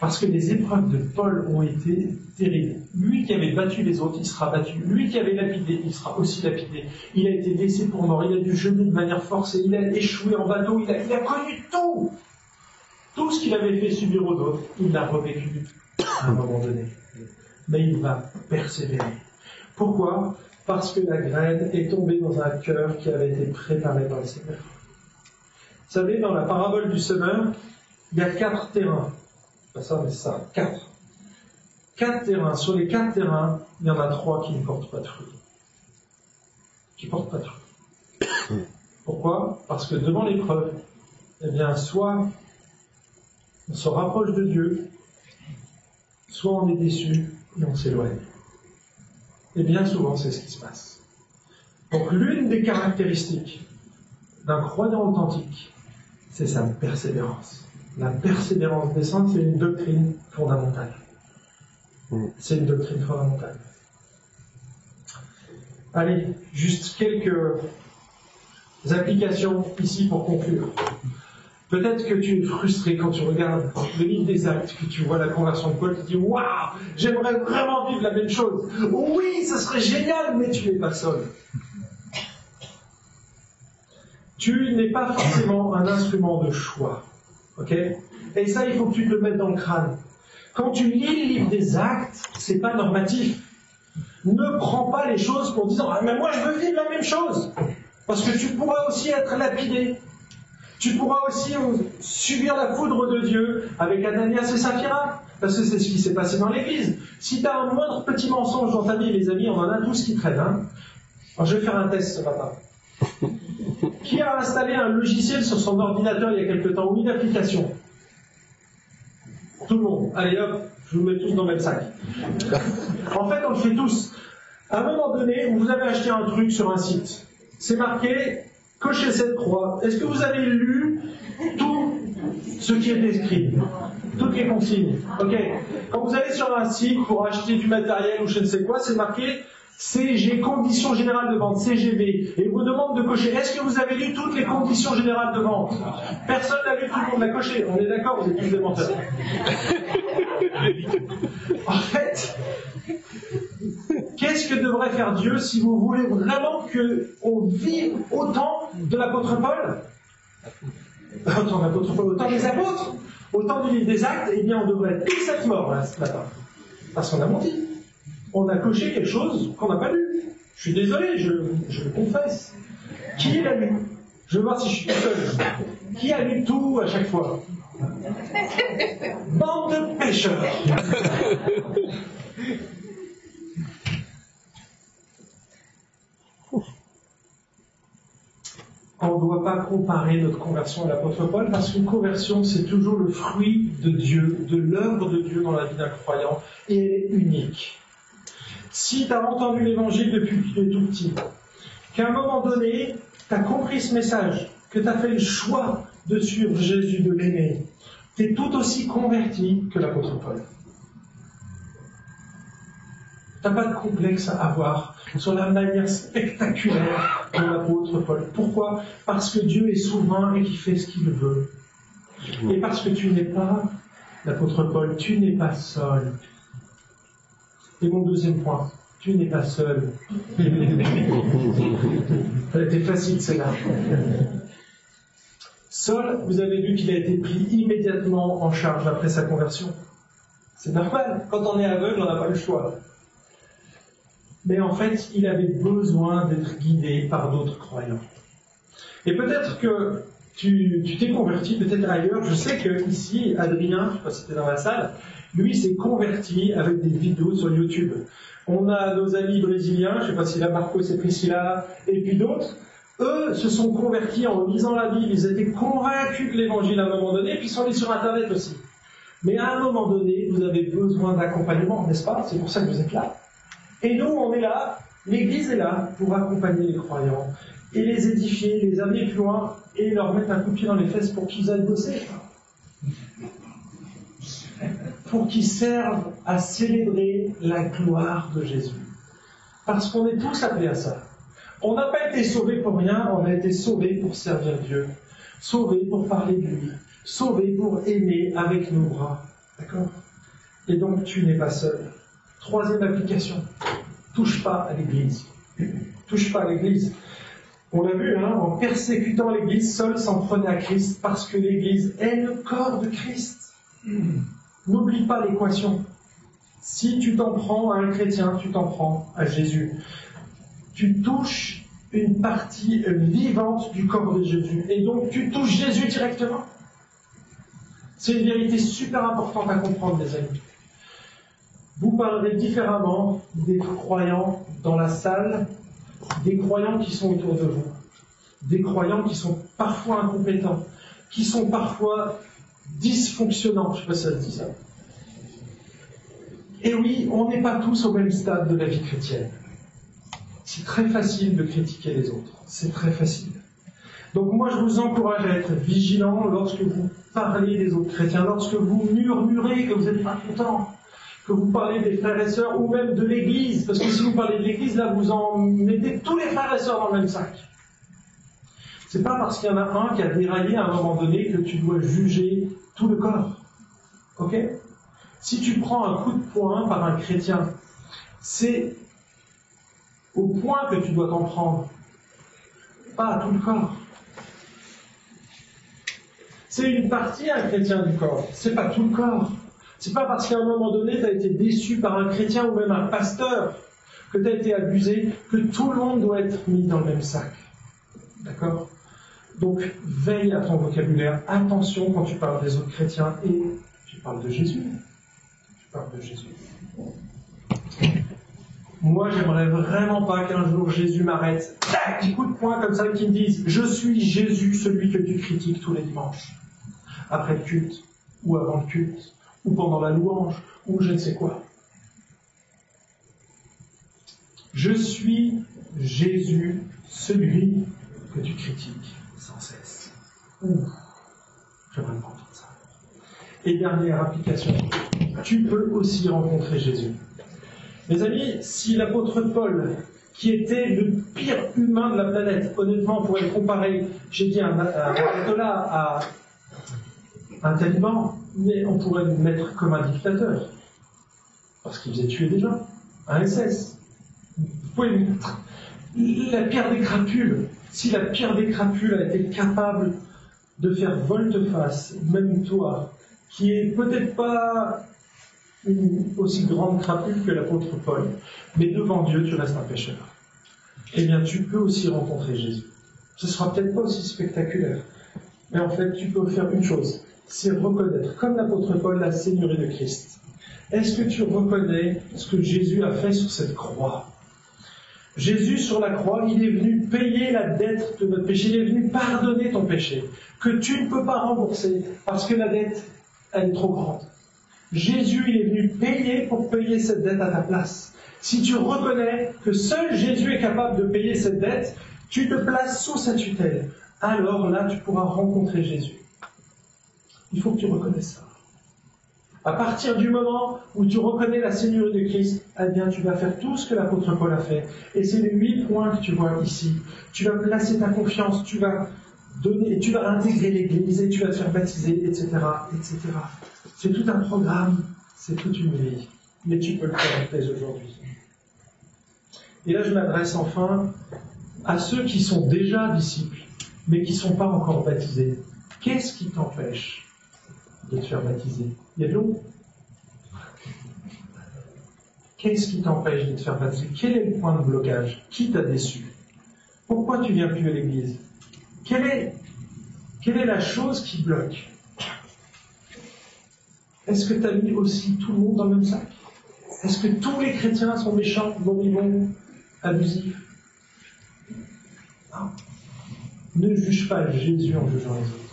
Parce que les épreuves de Paul ont été terribles. Lui qui avait battu les autres, il sera battu. Lui qui avait lapidé, il sera aussi lapidé. Il a été laissé pour mort, il a dû jeûner de manière forcée, il a échoué en bateau, il a, il a connu tout. Tout ce qu'il avait fait subir aux autres, il l'a revécu à un moment donné. Mais il va persévérer. Pourquoi? Parce que la graine est tombée dans un cœur qui avait été préparé par le Seigneur. Vous savez, dans la parabole du semeur, il y a quatre terrains pas ça, mais ça, quatre. Quatre terrains. Sur les quatre terrains, il y en a trois qui ne portent pas de fruits. Qui ne portent pas de fruits. Pourquoi? Parce que devant l'épreuve, eh bien, soit on se rapproche de Dieu, soit on est déçu et on s'éloigne. Et bien souvent, c'est ce qui se passe. Donc, l'une des caractéristiques d'un croyant authentique, c'est sa persévérance. La persévérance des saints, c'est une doctrine fondamentale. Mm. C'est une doctrine fondamentale. Allez, juste quelques applications ici pour conclure. Peut-être que tu es frustré quand tu regardes le livre des actes, que tu vois la conversion de Paul, tu te dis Waouh, j'aimerais vraiment vivre la même chose. Oui, ce serait génial, mais tu n'es pas seul. Tu n'es pas forcément un instrument de choix. Ok? Et ça, il faut que tu te le mettes dans le crâne. Quand tu lis le livre des actes, c'est pas normatif. Ne prends pas les choses pour dire ah, mais moi je veux vivre la même chose. Parce que tu pourras aussi être lapidé. Tu pourras aussi subir la foudre de Dieu avec Ananias et Saphira. Parce que c'est ce qui s'est passé dans l'église. Si tu as un moindre petit mensonge dans ta vie, les amis, on en a tous qui traînent. Hein. Alors je vais faire un test ce matin. Qui a installé un logiciel sur son ordinateur il y a quelque temps, ou une application? Tout le monde. Allez hop, je vous mets tous dans le même sac. En fait, on le fait tous. À un moment donné, vous avez acheté un truc sur un site. C'est marqué, cochez cette croix. Est-ce que vous avez lu tout ce qui est écrit Toutes les consignes. Ok. Quand vous allez sur un site pour acheter du matériel ou je ne sais quoi, c'est marqué CG, conditions générales de vente, CGV, et vous demande de cocher. Est-ce que vous avez lu toutes les conditions générales de vente? Personne n'a lu, tout le monde l'a coché. On est d'accord, vous êtes tous des menteurs. en fait, qu'est-ce que devrait faire Dieu si vous voulez vraiment qu'on vive autant de l'apôtre Paul? Autant l'apôtre Paul, autant des apôtres, autant du livre des actes, eh bien on devrait tous être morts là, ce matin. Parce qu'on a menti on a coché quelque chose qu'on n'a pas lu. Je suis désolé, je, le confesse. Qui l'a lu? Je veux voir si je suis seul. Qui a lu tout à chaque fois? Bande de pêcheurs on ne doit pas comparer notre conversion à l'apôtre Paul parce qu'une conversion, c'est toujours le fruit de Dieu, de l'œuvre de Dieu dans la vie d'un croyant, et elle est unique. Si tu as entendu l'évangile depuis que tu es tout petit, qu'à un moment donné, tu as compris ce message, que tu as fait le choix de suivre Jésus, de l'aimer, tu es tout aussi converti que l'apôtre Paul. Tu n'as pas de complexe à avoir sur la manière spectaculaire de l'apôtre Paul. Pourquoi? Parce que Dieu est souverain et qu'il fait ce qu'il veut. Et parce que tu n'es pas l'apôtre Paul, tu n'es pas seul. Et mon deuxième point, tu n'es pas seul. Ça a été facile, c'est là. Saul, vous avez vu qu'il a été pris immédiatement en charge après sa conversion. C'est normal, quand on est aveugle, on n'a pas le choix. Mais en fait, il avait besoin d'être guidé par d'autres croyants. Et peut-être que tu t'es converti, peut-être ailleurs. Je sais que ici, Adrien, je ne sais pas si c'était dans la salle, lui s'est converti avec des vidéos sur YouTube. On a nos amis brésiliens, je ne sais pas si la Marcos et Priscilla, et puis d'autres. Eux se sont convertis en lisant la Bible, ils étaient convaincus de l'évangile à un moment donné, puis ils sont allés sur Internet aussi. Mais à un moment donné, vous avez besoin d'accompagnement, n'est-ce pas? C'est pour ça que vous êtes là. Et nous, on est là, l'Église est là pour accompagner les croyants et les édifier, les amener plus loin et leur mettre un coup de pied dans les fesses pour qu'ils aillent bosser pour qu'ils servent à célébrer la gloire de Jésus. Parce qu'on est tous appelés à ça. On n'a pas été sauvés pour rien, on a été sauvés pour servir Dieu, sauvés pour parler de lui, sauvés pour aimer avec nos bras. D'accord? Et donc tu n'es pas seul. Troisième application, touche pas à l'Église. Touche pas à l'Église. On l'a vu, hein, en persécutant l'Église, seul s'en prenait à Christ parce que l'Église est le corps de Christ. N'oublie pas l'équation. Si tu t'en prends à un chrétien, tu t'en prends à Jésus. Tu touches une partie vivante du corps de Jésus. Et donc tu touches Jésus directement. C'est une vérité super importante à comprendre, mes amis. Vous parlerez différemment des croyants dans la salle, des croyants qui sont autour de vous, des croyants qui sont parfois incompétents, qui sont parfois dysfonctionnant, je ne sais pas si ça se dit ça. Et oui, on n'est pas tous au même stade de la vie chrétienne. C'est très facile de critiquer les autres, c'est très facile. Donc moi, je vous encourage à être vigilant lorsque vous parlez des autres chrétiens, lorsque vous murmurez que vous n'êtes pas content, que vous parlez des frères et sœurs ou même de l'Église, parce que si vous parlez de l'Église, là, vous en mettez tous les frères et sœurs dans le même sac. C'est pas parce qu'il y en a un qui a déraillé à un moment donné que tu dois juger tout le corps. Ok? Si tu prends un coup de poing par un chrétien, c'est au point que tu dois t'en prendre, pas à tout le corps. C'est une partie un chrétien du corps, c'est pas tout le corps. C'est pas parce qu'à un moment donné tu as été déçu par un chrétien ou même un pasteur que tu as été abusé que tout le monde doit être mis dans le même sac. D'accord? Donc veille à ton vocabulaire, attention quand tu parles des autres chrétiens et tu parles de Jésus. Tu parles de Jésus. Moi, j'aimerais vraiment pas qu'un jour Jésus m'arrête, petit coup de poing comme ça, et qu'il me dise Je suis Jésus, celui que tu critiques tous les dimanches, après le culte, ou avant le culte, ou pendant la louange, ou je ne sais quoi. Je suis Jésus, celui que tu critiques sans cesse. j'aimerais pas entendre ça. Et dernière application, tu peux aussi rencontrer Jésus. Mes amis, si l'apôtre Paul, qui était le pire humain de la planète, honnêtement, pourrait le comparer, j'ai dit un, ayatollah à un taliban, mais on pourrait le mettre comme un dictateur, parce qu'il faisait tuer des gens, un SS. Vous pouvez mettre la pierre des crapules. Si la pierre des crapules a été capable de faire volte-face, même toi, qui est peut-être pas une aussi grande crapule que l'apôtre Paul, mais devant Dieu, tu restes un pécheur. Eh bien, tu peux aussi rencontrer Jésus. Ce sera peut-être pas aussi spectaculaire, mais en fait, tu peux faire une chose, c'est reconnaître, comme l'apôtre Paul, la Seigneurie de Christ. Est-ce que tu reconnais ce que Jésus a fait sur cette croix? Jésus sur la croix, il est venu payer la dette de notre péché, il est venu pardonner ton péché, que tu ne peux pas rembourser parce que la dette, elle est trop grande. Jésus, il est venu payer pour payer cette dette à ta place. Si tu reconnais que seul Jésus est capable de payer cette dette, tu te places sous sa tutelle. Alors là, tu pourras rencontrer Jésus. Il faut que tu reconnaisses ça. À partir du moment où tu reconnais la Seigneurie de Christ, eh bien, tu vas faire tout ce que l'apôtre Paul a fait. Et c'est les huit points que tu vois ici. Tu vas placer ta confiance, tu vas donner, tu vas intégrer l'Église et tu vas te faire baptiser, etc., etc. C'est tout un programme, c'est toute une vie. Mais tu peux le faire dès aujourd'hui. Et là, je m'adresse enfin à ceux qui sont déjà disciples, mais qui ne sont pas encore baptisés. Qu'est-ce qui t'empêche de te faire baptiser Il y a de Qu'est-ce qui t'empêche de te faire baptiser Quel est le point de blocage? Qui t'a déçu? Pourquoi tu viens plus à l'église? Quelle est, quelle est la chose qui bloque? Est-ce que tu as mis aussi tout le monde dans le même sac? Est-ce que tous les chrétiens sont méchants, moribonds, abusifs? Non. Ne juge pas Jésus en jugeant les autres.